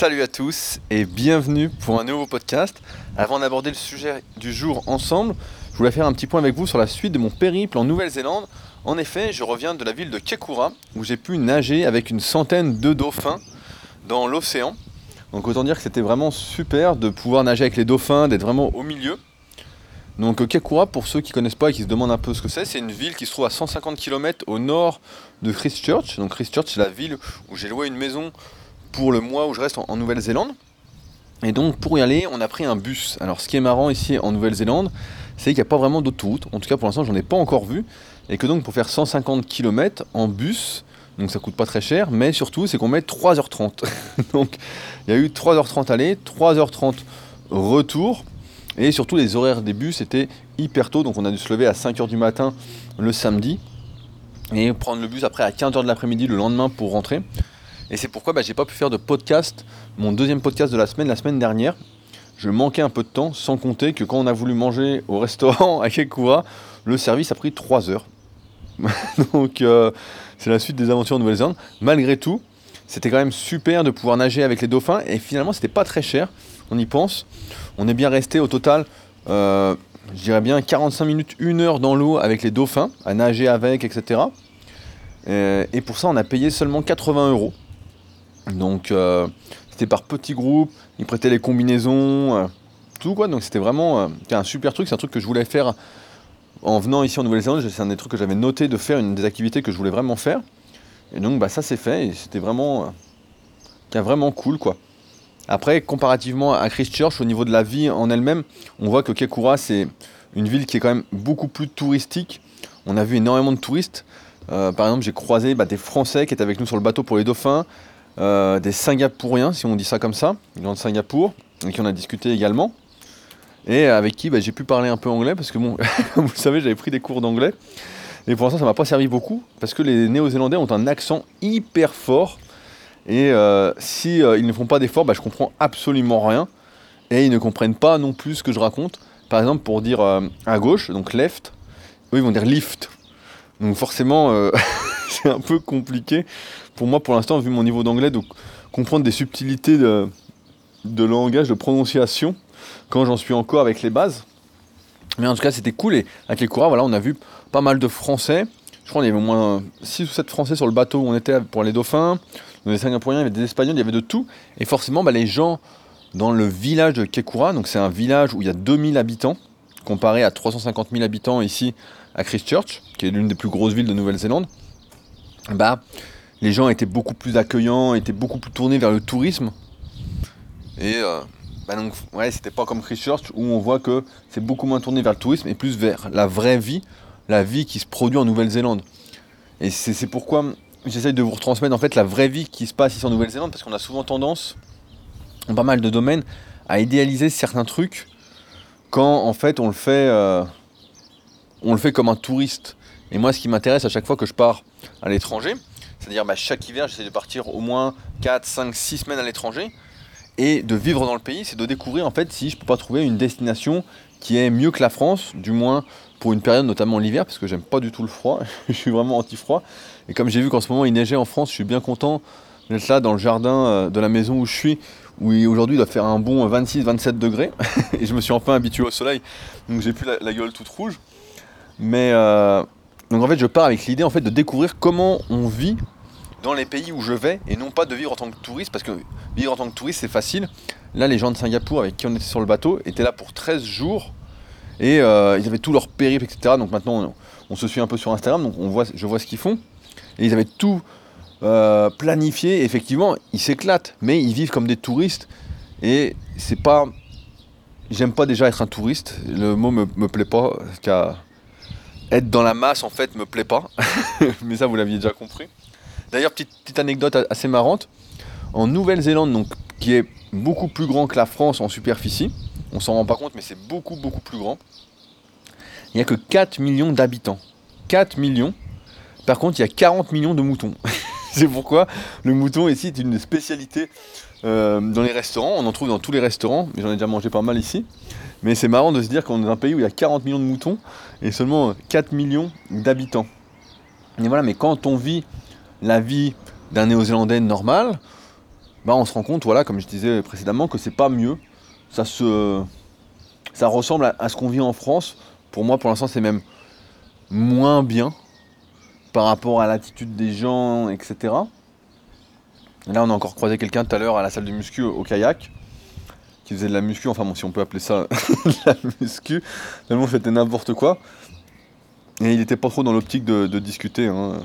Salut à tous et bienvenue pour un nouveau podcast. Avant d'aborder le sujet du jour ensemble, je voulais faire un petit point avec vous sur la suite de mon périple en Nouvelle-Zélande. En effet, je reviens de la ville de Kekura où j'ai pu nager avec une centaine de dauphins dans l'océan. Donc autant dire que c'était vraiment super de pouvoir nager avec les dauphins, d'être vraiment au milieu. Donc Kekura, pour ceux qui ne connaissent pas et qui se demandent un peu ce que c'est, c'est une ville qui se trouve à 150 km au nord de Christchurch. Donc Christchurch, c'est la ville où j'ai loué une maison pour le mois où je reste en, Nouvelle-Zélande. Et donc pour y aller, on a pris un bus. Alors ce qui est marrant ici en Nouvelle-Zélande, c'est qu'il n'y a pas vraiment d'autoroute. En tout cas pour l'instant, j'en ai pas encore vu. Et que donc pour faire 150 km en bus, donc ça coûte pas très cher, mais surtout c'est qu'on met 3h30. donc il y a eu 3h30 aller, 3h30 retour. Et surtout, les horaires des bus étaient hyper tôt, donc on a dû se lever à 5h du matin le samedi et prendre le bus après à 15h de l'après-midi le lendemain pour rentrer. Et c'est pourquoi bah, j'ai pas pu faire de podcast, mon deuxième podcast de la semaine, la semaine dernière. Je manquais un peu de temps, sans compter que quand on a voulu manger au restaurant à Kekura, le service a pris 3 heures. donc euh, c'est la suite des aventures en Nouvelle-Zélande. Malgré tout, c'était quand même super de pouvoir nager avec les dauphins et finalement c'était pas très cher, on y pense. On est bien resté au total, euh, je dirais bien 45 minutes, 1 heure dans l'eau avec les dauphins, à nager avec, etc. Euh, et pour ça, on a payé seulement 80 euros. Donc euh, c'était par petits groupes, ils prêtaient les combinaisons, tout quoi. Donc c'était vraiment un super truc, c'est un truc que je voulais faire en venant ici en Nouvelle-Zélande. C'est un des trucs que j'avais noté de faire, une des activités que je voulais vraiment faire. Et donc bah, ça c'est fait et c'était vraiment, vraiment cool quoi. Après, comparativement à Christchurch, au niveau de la vie en elle-même, on voit que Kekura, c'est une ville qui est quand même beaucoup plus touristique. On a vu énormément de touristes. Euh, par exemple, j'ai croisé bah, des Français qui étaient avec nous sur le bateau pour les dauphins, euh, des Singapouriens, si on dit ça comme ça, des gens de Singapour, avec qui on a discuté également, et avec qui bah, j'ai pu parler un peu anglais, parce que bon, vous savez, j'avais pris des cours d'anglais, et pour l'instant, ça m'a pas servi beaucoup, parce que les Néo-Zélandais ont un accent hyper fort. Et euh, si euh, ils ne font pas d'efforts, bah, je comprends absolument rien. Et ils ne comprennent pas non plus ce que je raconte. Par exemple, pour dire euh, à gauche, donc left, eux ils vont dire lift. Donc forcément, c'est un peu compliqué pour moi pour l'instant, vu mon niveau d'anglais, de comprendre des subtilités de, langage, de prononciation, quand j'en suis encore avec les bases. Mais en tout cas, c'était cool. Et avec les voilà, on a vu pas mal de Français. Je crois qu'il y avait au moins 6 ou 7 Français sur le bateau où on était pour les dauphins des Singapouriens, il y avait des Espagnols, il y avait de tout. Et forcément, bah, les gens dans le village de Kekura, donc c'est un village où il y a 2000 habitants, comparé à 350 000 habitants ici à Christchurch, qui est l'une des plus grosses villes de Nouvelle-Zélande, bah, les gens étaient beaucoup plus accueillants, étaient beaucoup plus tournés vers le tourisme. Et euh, bah donc, ouais, c'était pas comme Christchurch où on voit que c'est beaucoup moins tourné vers le tourisme et plus vers la vraie vie, la vie qui se produit en Nouvelle-Zélande. Et c'est pourquoi j'essaye de vous retransmettre en fait la vraie vie qui se passe ici en Nouvelle-Zélande parce qu'on a souvent tendance, en pas mal de domaines, à idéaliser certains trucs quand en fait on le fait, euh, on le fait comme un touriste. Et moi, ce qui m'intéresse à chaque fois que je pars à l'étranger, c'est-à-dire bah, chaque hiver, j'essaie de partir au moins 4, 5, 6 semaines à l'étranger et de vivre dans le pays, c'est de découvrir en fait si je peux pas trouver une destination qui est mieux que la France, du moins pour une période, notamment l'hiver, parce que j'aime pas du tout le froid, je suis vraiment anti-froid. Et comme j'ai vu qu'en ce moment il neigeait en France, je suis bien content d'être là dans le jardin euh, de la maison où je suis, où aujourd'hui il doit faire un bon 26-27 degrés, et je me suis enfin habitué au soleil, donc j'ai plus la, gueule toute rouge. Mais euh, donc en fait je pars avec l'idée en fait de découvrir comment on vit dans les pays où je vais, et non pas de vivre en tant que touriste, parce que vivre en tant que touriste c'est facile. Là les gens de Singapour avec qui on était sur le bateau étaient là pour 13 jours et euh, ils avaient tout leur périple, etc. Donc maintenant, on, se suit un peu sur Instagram, donc on voit, je vois ce qu'ils font. Et ils avaient tout euh, planifié. effectivement, ils s'éclatent, mais ils vivent comme des touristes. Et c'est pas. J'aime pas déjà être un touriste. Le mot me, me plaît pas. Être dans la masse, en fait, me plaît pas. mais ça, vous l'aviez déjà compris. D'ailleurs, petite, petite anecdote assez marrante. En Nouvelle-Zélande, donc, qui est beaucoup plus grand que la France en superficie, on s'en rend pas compte, mais c'est beaucoup, beaucoup plus grand. Il n'y a que 4 millions d'habitants. 4 millions. Par contre, il y a 40 millions de moutons. c'est pourquoi le mouton ici est une spécialité euh, dans les restaurants. On en trouve dans tous les restaurants, mais j'en ai déjà mangé pas mal ici. Mais c'est marrant de se dire qu'on est dans un pays où il y a 40 millions de moutons et seulement 4 millions d'habitants. Et voilà, mais quand on vit la vie d'un néo-zélandais normal, bah, on se rend compte, voilà, comme je disais précédemment, que c'est pas mieux. Ça se, ça ressemble à, ce qu'on vit en France. Pour moi, pour l'instant, c'est même moins bien par rapport à l'attitude des gens, etc. là, on a encore croisé quelqu'un tout à l'heure à la salle de muscu au, kayak qui faisait de la muscu, enfin bon, si on peut appeler ça de la muscu, tellement c'était n'importe quoi. Et il était pas trop dans l'optique de, discuter. Hein.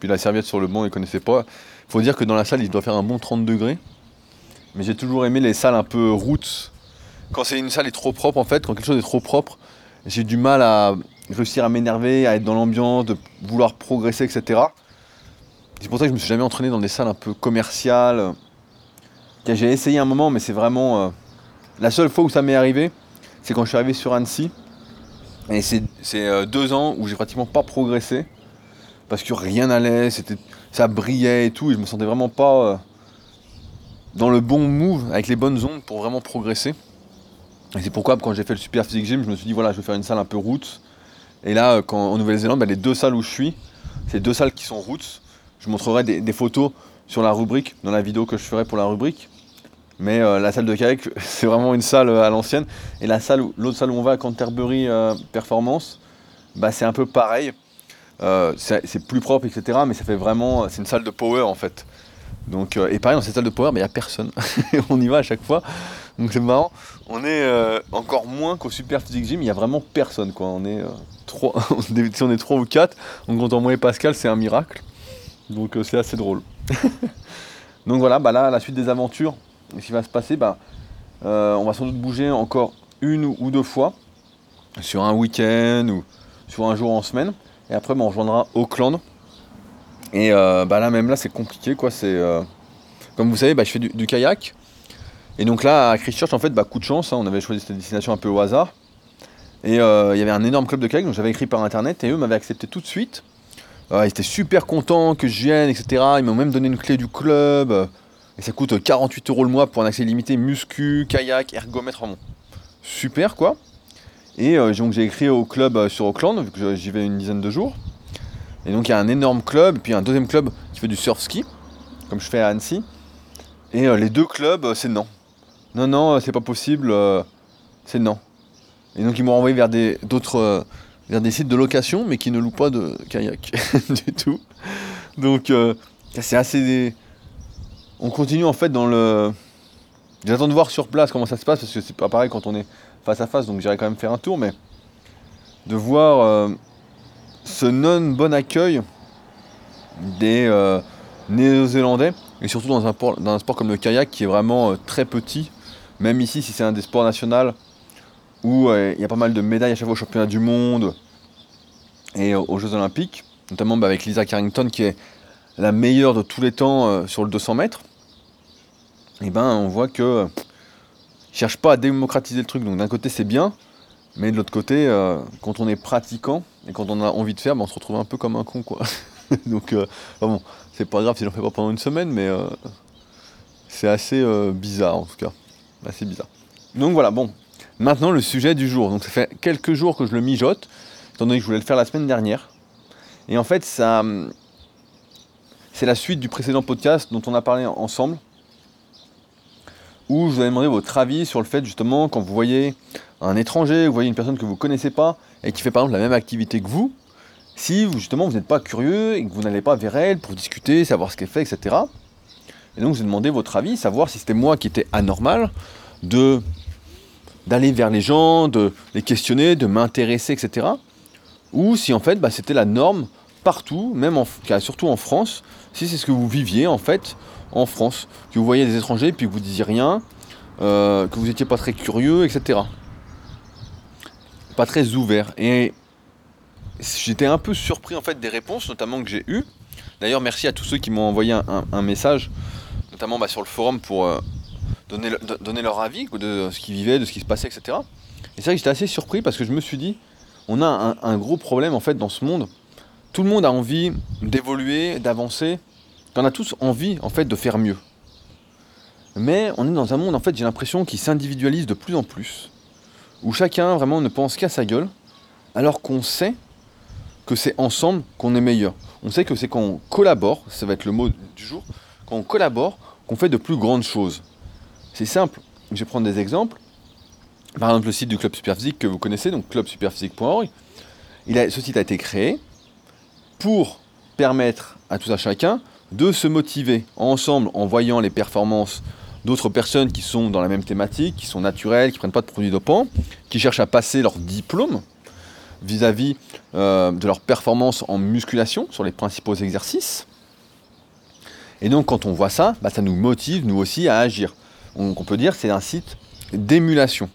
Puis la serviette sur le banc, il connaissait pas. Faut dire que dans la salle, il doit faire un bon 30 degrés. Mais j'ai toujours aimé les salles un peu roots. Quand c'est une salle est trop propre, en fait, quand quelque chose est trop propre, j'ai du mal à réussir à m'énerver, à être dans l'ambiance, de vouloir progresser, etc. C'est pour ça que je me suis jamais entraîné dans des salles un peu commerciales. J'ai essayé un moment, mais c'est vraiment. Euh, la seule fois où ça m'est arrivé, c'est quand je suis arrivé sur Annecy. Et c'est euh, deux ans où j'ai pratiquement pas progressé. Parce que rien n'allait, ça brillait et tout, et je me sentais vraiment pas euh, dans le bon move, avec les bonnes ondes pour vraiment progresser. Et c'est pourquoi quand j'ai fait le Super Physique Gym, je me suis dit voilà, je vais faire une salle un peu route. Et là, quand, en Nouvelle-Zélande, bah, les deux salles où je suis, c'est deux salles qui sont routes. Je montrerai des, photos sur la rubrique, dans la vidéo que je ferai pour la rubrique. Mais euh, la salle de kayak, c'est vraiment une salle à l'ancienne. Et la salle, l'autre salle où on va à Canterbury Performance, bah, c'est un peu pareil. Euh, c'est plus propre, etc. Mais ça fait vraiment, c'est une salle de power en fait. Donc, euh, et pareil, dans cette salle de power, il n'y a personne. on y va à chaque fois. Donc c'est marrant. On est euh, encore moins qu'au Super Physique Gym, il n'y a vraiment personne. On est trois, si on est trois ou quatre, on compte en et Pascal, c'est un miracle. Donc c'est assez drôle. Donc voilà, bah là, la suite des aventures, ce qui va se passer, bah, on va sans doute bouger encore une ou deux fois sur un week-end ou sur un jour en semaine. Et après, bah, on rejoindra Auckland. Et euh, bah là, même là, c'est compliqué. quoi. C'est euh, Comme vous savez, bah, je fais du, kayak. Et donc là, à Christchurch, en fait, bah, coup de chance. Hein, on avait choisi cette destination un peu au hasard. Et euh, il y avait un énorme club de kayak, donc j'avais écrit par internet. Et eux m'avaient accepté tout de suite. Ils étaient super contents que je vienne, etc. Ils m'ont même donné une clé du club. Et ça coûte 48 euros le mois pour un accès limité muscu, kayak, ergomètre. bon, super quoi. Et euh, donc j'ai écrit au club euh, sur Auckland, vu que j'y vais une dizaine de jours. Et donc il y a un énorme club, puis un deuxième club qui fait du surf ski, comme je fais à Annecy. Et euh, les deux clubs, c'est non. Non, non, c'est pas possible, c'est non. Et donc ils m'ont envoyé vers d'autres des sites de location, mais qui ne louent pas de kayak du tout. Donc c'est assez. On continue en fait dans le. J'attends de voir sur place comment ça se passe, parce que c'est pas pareil quand on est face à face, donc j'irai quand même faire un tour, mais de voir euh, ce non-bon accueil des euh, Néo-Zélandais, et surtout dans un, sport comme le kayak qui est vraiment euh, très petit, même ici si c'est un des sports nationaux où il y a pas mal de médailles à chaque fois au championnat du monde et aux Jeux Olympiques, notamment bah, avec Lisa Carrington qui est la meilleure de tous les temps sur le 200 mètres, et ben on voit que cherche pas à démocratiser le truc. Donc d'un côté c'est bien, mais de l'autre côté, euh, quand on est pratiquant et quand on a envie de faire, ben, on se retrouve un peu comme un con quoi. Donc euh, bon, c'est pas grave si j'en fais pas pendant une semaine, mais euh, c'est assez bizarre en tout cas. Assez bizarre. Donc voilà, bon. Maintenant le sujet du jour. Donc ça fait quelques jours que je le mijote, étant donné que je voulais le faire la semaine dernière. Et en fait ça. C'est la suite du précédent podcast dont on a parlé ensemble où je vous avais demandé votre avis sur le fait justement quand vous voyez un étranger, vous voyez une personne que vous ne connaissez pas et qui fait par exemple la même activité que vous, si justement vous n'êtes pas curieux et que vous n'allez pas vers elle pour discuter, savoir ce qu'elle fait, etc. Et donc je vous ai demandé votre avis, savoir si c'était moi qui étais anormal de d'aller vers les gens, de les questionner, de m'intéresser, etc. Ou si en fait bah, c'était la norme partout, même en, surtout en France, si c'est ce que vous viviez en fait en France, que vous voyez des étrangers puis que vous disiez rien, euh, que vous n'étiez pas très curieux, etc. Pas très ouvert. Et j'étais un peu surpris en fait des réponses, notamment que j'ai eues. D'ailleurs, merci à tous ceux qui m'ont envoyé un, message, notamment bah, sur le forum pour euh, donner, donner leur avis de ce qu'ils vivaient, de ce qui se passait, etc. Et c'est vrai que j'étais assez surpris parce que je me suis dit, on a un, gros problème en fait dans ce monde. Tout le monde a envie d'évoluer, d'avancer, on a tous envie en fait de faire mieux. Mais on est dans un monde en fait j'ai l'impression qui s'individualise de plus en plus, où chacun vraiment ne pense qu'à sa gueule, alors qu'on sait que c'est ensemble qu'on est meilleur. On sait que c'est quand on collabore, ça va être le mot du jour, quand on collabore, qu'on fait de plus grandes choses. C'est simple, je vais prendre des exemples. Par exemple, le site du Club Superphysique que vous connaissez, donc clubsuperphysique.org. ce site a été créé pour permettre à tout à chacun de se motiver ensemble en voyant les performances d'autres personnes qui sont dans la même thématique, qui sont naturelles, qui ne prennent pas de produits dopants, qui cherchent à passer leur diplôme vis-à-vis euh, de leur performance en musculation sur les principaux exercices. Et donc quand on voit ça, bah, ça nous motive nous aussi à agir. On peut dire que c'est un site d'émulation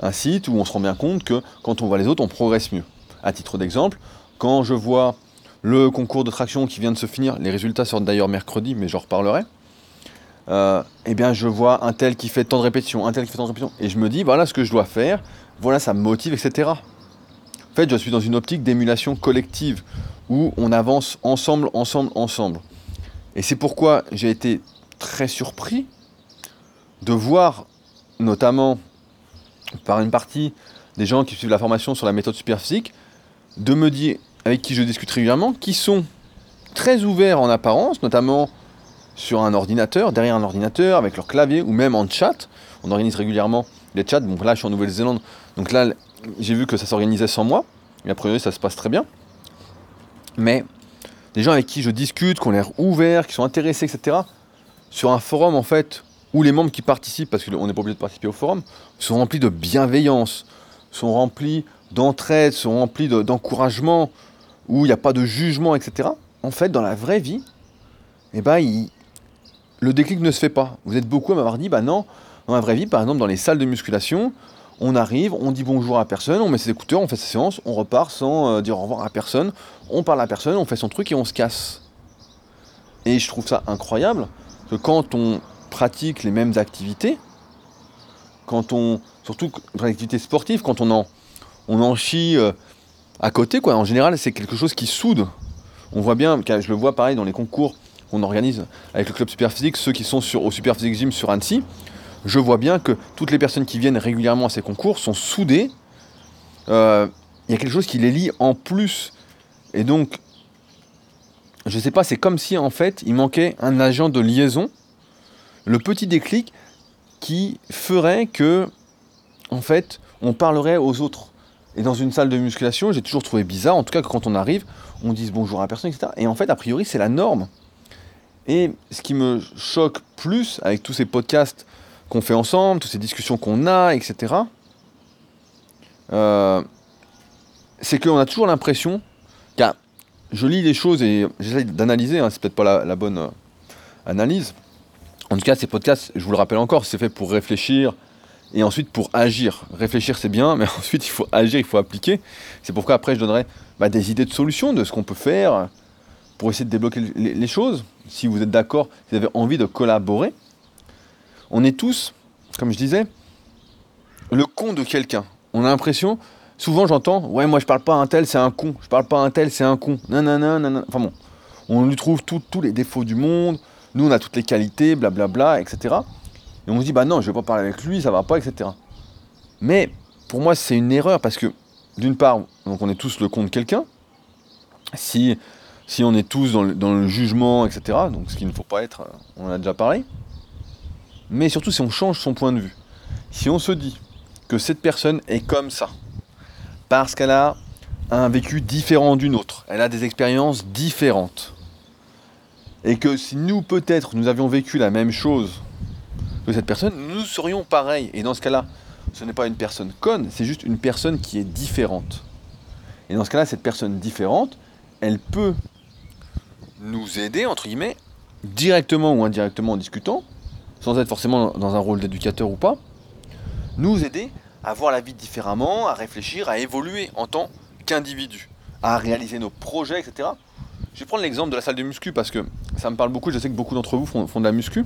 un site où on se rend bien compte que quand on voit les autres, on progresse mieux. À titre d'exemple, quand je vois le concours de traction qui vient de se finir, les résultats sortent d'ailleurs mercredi, mais j'en reparlerai. Euh, eh bien, je vois un tel qui fait tant de répétitions, un tel qui fait tant de répétitions, et je me dis, voilà ce que je dois faire, voilà, ça me motive, etc. En fait, je suis dans une optique d'émulation collective, où on avance ensemble, ensemble, ensemble. Et c'est pourquoi j'ai été très surpris de voir, notamment par une partie des gens qui suivent la formation sur la méthode superphysique, de me dire, avec qui je discute régulièrement, qui sont très ouverts en apparence, notamment sur un ordinateur, derrière un ordinateur, avec leur clavier, ou même en chat. On organise régulièrement les chats. Bon, là, je suis en Nouvelle-Zélande, donc là, j'ai vu que ça s'organisait sans moi. Et a priori, ça se passe très bien. Mais des gens avec qui je discute, qui ont l'air ouverts, qui sont intéressés, etc. Sur un forum, en fait, où les membres qui participent, parce qu'on n'est pas obligé de participer au forum, sont remplis de bienveillance, sont remplis d'entraide, sont remplis d'encouragement, où il n'y a pas de jugement, etc. En fait, dans la vraie vie, eh ben, le déclic ne se fait pas. Vous êtes beaucoup à m'avoir dit, bah non, dans la vraie vie, par exemple, dans les salles de musculation, on arrive, on dit bonjour à personne, on met ses écouteurs, on fait ses séances, on repart sans euh, dire au revoir à personne, on parle à personne, on fait son truc et on se casse. Et je trouve ça incroyable que quand on pratique les mêmes activités, quand on, surtout dans l'activité sportive, quand on en, on chie euh, à côté, quoi. En général, c'est quelque chose qui soude. On voit bien, je le vois pareil dans les concours qu'on organise avec le club Superphysique, ceux qui sont sur, au Superphysique Gym sur Annecy, je vois bien que toutes les personnes qui viennent régulièrement à ces concours sont soudées. Euh, il y a quelque chose qui les lie en plus. Et donc, je sais pas, c'est comme si en fait il manquait un agent de liaison le petit déclic qui ferait que, en fait, on parlerait aux autres. Et dans une salle de musculation, j'ai toujours trouvé bizarre, en tout cas que quand on arrive, on dise bonjour à personne, etc. Et en fait, a priori, c'est la norme. Et ce qui me choque plus avec tous ces podcasts qu'on fait ensemble, toutes ces discussions qu'on a, etc., euh, c'est qu'on a toujours l'impression, car je lis les choses et j'essaie d'analyser, hein, c'est peut-être pas la, bonne euh, analyse, en tout cas, ces podcasts, je vous le rappelle encore, c'est fait pour réfléchir et ensuite pour agir. Réfléchir, c'est bien, mais ensuite, il faut agir, il faut appliquer. C'est pourquoi après, je donnerai bah, des idées de solutions, de ce qu'on peut faire pour essayer de débloquer les, choses. Si vous êtes d'accord, si vous avez envie de collaborer. On est tous, comme je disais, le con de quelqu'un. On a l'impression, souvent j'entends, ouais, moi je parle pas à un tel, c'est un con. Je parle pas à un tel, c'est un con. Nanana, nanana. Enfin bon, on lui trouve tous les défauts du monde nous on a toutes les qualités, blablabla, etc. Et on se dit, bah non, je vais pas parler avec lui, ça va pas, etc. Mais pour moi, c'est une erreur parce que, d'une part, on est tous le con de quelqu'un. Si, si on est tous dans le, jugement, etc., donc ce qu'il ne faut pas être, on en a déjà parlé. Mais surtout, si on change son point de vue, si on se dit que cette personne est comme ça, parce qu'elle a un vécu différent d'une autre, elle a des expériences différentes, et que si nous, peut-être, nous avions vécu la même chose que cette personne, nous serions pareils. Et dans ce cas-là, ce n'est pas une personne conne, c'est juste une personne qui est différente. Et dans ce cas-là, cette personne différente, elle peut nous aider, entre guillemets, directement ou indirectement en discutant, sans être forcément dans un rôle d'éducateur ou pas, nous aider à voir la vie différemment, à réfléchir, à évoluer en tant qu'individu, à réaliser nos projets, etc. Je vais prendre l'exemple de la salle de muscu parce que ça me parle beaucoup, je sais que beaucoup d'entre vous font, de la muscu.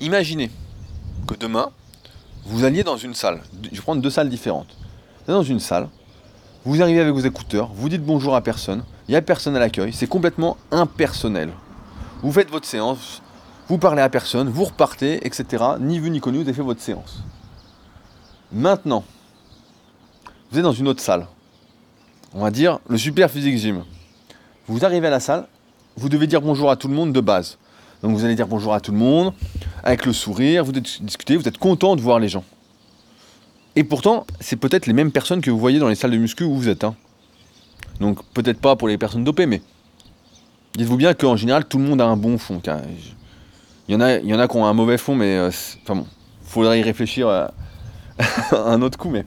Imaginez que demain, vous alliez dans une salle, je vais prendre deux salles différentes. Vous êtes dans une salle, vous arrivez avec vos écouteurs, vous dites bonjour à personne, il n'y a personne à l'accueil, c'est complètement impersonnel. Vous faites votre séance, vous parlez à personne, vous repartez, etc. Ni vu ni connu, vous avez fait votre séance. Maintenant, vous êtes dans une autre salle. On va dire le Super Physique Gym. Vous arrivez à la salle, vous devez dire bonjour à tout le monde de base. Donc vous allez dire bonjour à tout le monde, avec le sourire, vous discutez, vous êtes content de voir les gens. Et pourtant, c'est peut-être les mêmes personnes que vous voyez dans les salles de muscu où vous êtes. Hein. Donc peut-être pas pour les personnes dopées, mais dites-vous bien qu'en général, tout le monde a un bon fond. Il y, en a, y en a qui ont un mauvais fond, mais euh, enfin bon, y réfléchir euh, un autre coup. Mais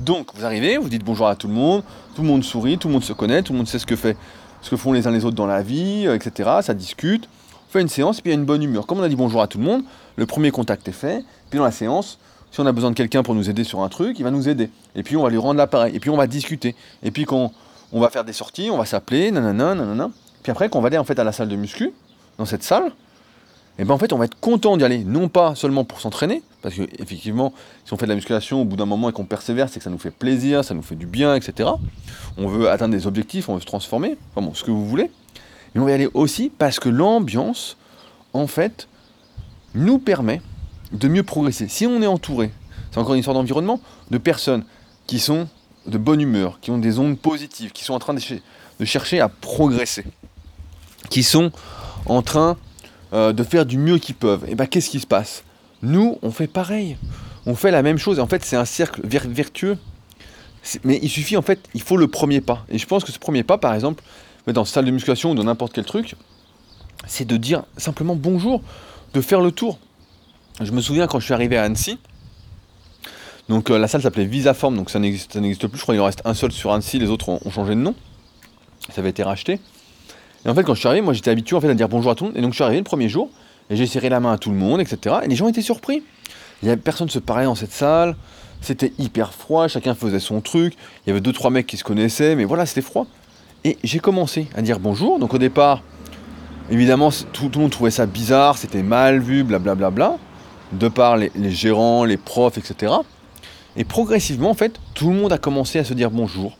donc vous arrivez, vous dites bonjour à tout le monde, tout le monde sourit, tout le monde se connaît, tout le monde sait ce que fait, ce que font les uns les autres dans la vie, euh, etc. Ça discute. On fait une séance, et puis il y a une bonne humeur. Comme on a dit bonjour à tout le monde, le premier contact est fait. Puis dans la séance, si on a besoin de quelqu'un pour nous aider sur un truc, il va nous aider. Et puis on va lui rendre l'appareil. Et puis on va discuter. Et puis quand on va faire des sorties, on va s'appeler, nanana, nanana. Puis après, quand on va aller en fait à la salle de muscu, dans cette salle, et eh ben en fait on va être content d'y aller, non pas seulement pour s'entraîner, parce que effectivement, si on fait de la musculation au bout d'un moment et qu'on persévère, c'est que ça nous fait plaisir, ça nous fait du bien, etc. On veut atteindre des objectifs, on veut se transformer, enfin bon, ce que vous voulez. Mais on va y aller aussi parce que l'ambiance, en fait, nous permet de mieux progresser. Si on est entouré, c'est encore une histoire d'environnement, de personnes qui sont de bonne humeur, qui ont des ondes positives, qui sont en train de, chercher à progresser, qui sont en train euh, de faire du mieux qu'ils peuvent, et bien qu'est-ce qui se passe? Nous, on fait pareil. On fait la même chose. En fait, c'est un cercle vertueux. Mais il suffit, en fait, il faut le premier pas. Et je pense que ce premier pas, par exemple, dans une salle de musculation ou dans n'importe quel truc, c'est de dire simplement bonjour, de faire le tour. Je me souviens quand je suis arrivé à Annecy, donc euh, la salle s'appelait Visaform, donc ça n'existe plus. Je crois qu'il en reste un seul sur Annecy, les autres ont, changé de nom. Ça avait été racheté. Et en fait, quand je suis arrivé, moi j'étais habitué à dire bonjour à tout le monde. Et donc je suis arrivé le premier jour, et j'ai serré la main à tout le monde, etc. Et les gens étaient surpris. Il n'y avait personne se parlait dans cette salle. C'était hyper froid, chacun faisait son truc. Il y avait deux trois mecs qui se connaissaient, mais voilà, c'était froid. Et j'ai commencé à dire bonjour. Donc au départ, évidemment, tout, le monde trouvait ça bizarre, c'était mal vu, blablabla. Bla, bla, bla, de par les gérants, les profs, etc. Et progressivement, en fait, tout le monde a commencé à se dire bonjour.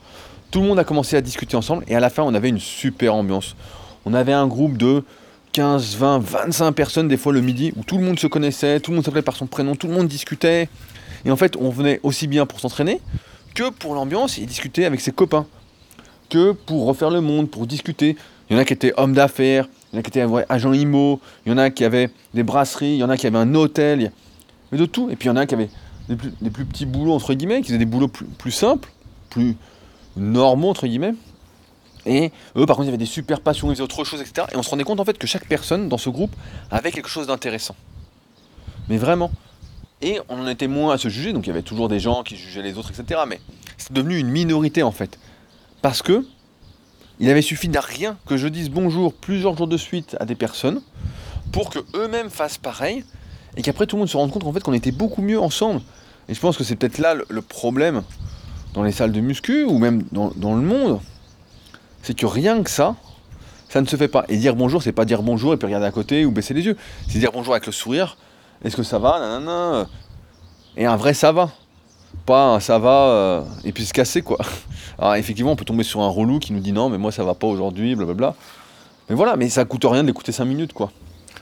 Tout le monde a commencé à discuter ensemble. Et à la fin, on avait une super ambiance. On avait un groupe de 15, 20, 25 personnes, des fois le midi, où tout le monde se connaissait, tout le monde s'appelait par son prénom, tout le monde discutait. Et en fait, on venait aussi bien pour s'entraîner que pour l'ambiance et discuter avec ses copains. Que pour refaire le monde, pour discuter. Il y en a qui étaient hommes d'affaires, il y en a qui étaient agents IMO, il y en a qui avaient des brasseries, il y en a qui avaient un hôtel, il de tout. Et puis il y en a qui avaient des plus, petits boulots, entre guillemets, qui faisaient des boulots plus, simples, plus normaux, entre guillemets. Et eux, par contre, ils avaient des super passions, ils faisaient autre chose, etc. Et on se rendait compte, en fait, que chaque personne dans ce groupe avait quelque chose d'intéressant. Mais vraiment. Et on en était moins à se juger, donc il y avait toujours des gens qui jugeaient les autres, etc. Mais c'est devenu une minorité, en fait. Parce que il avait suffi d'un rien que je dise bonjour plusieurs jours de suite à des personnes pour que eux-mêmes fassent pareil et qu'après tout le monde se rende compte en fait qu'on était beaucoup mieux ensemble. Et je pense que c'est peut-être là le, problème dans les salles de muscu ou même dans, le monde, c'est que rien que ça, ça ne se fait pas. Et dire bonjour, c'est pas dire bonjour et puis regarder à côté ou baisser les yeux. C'est dire bonjour avec le sourire. Est-ce que ça va? Et un vrai ça va. Pas un ça va euh, et puis se casser quoi. Alors effectivement, on peut tomber sur un relou qui nous dit non, mais moi ça va pas aujourd'hui, blablabla. Mais voilà, mais ça coûte rien d'écouter 5 minutes quoi.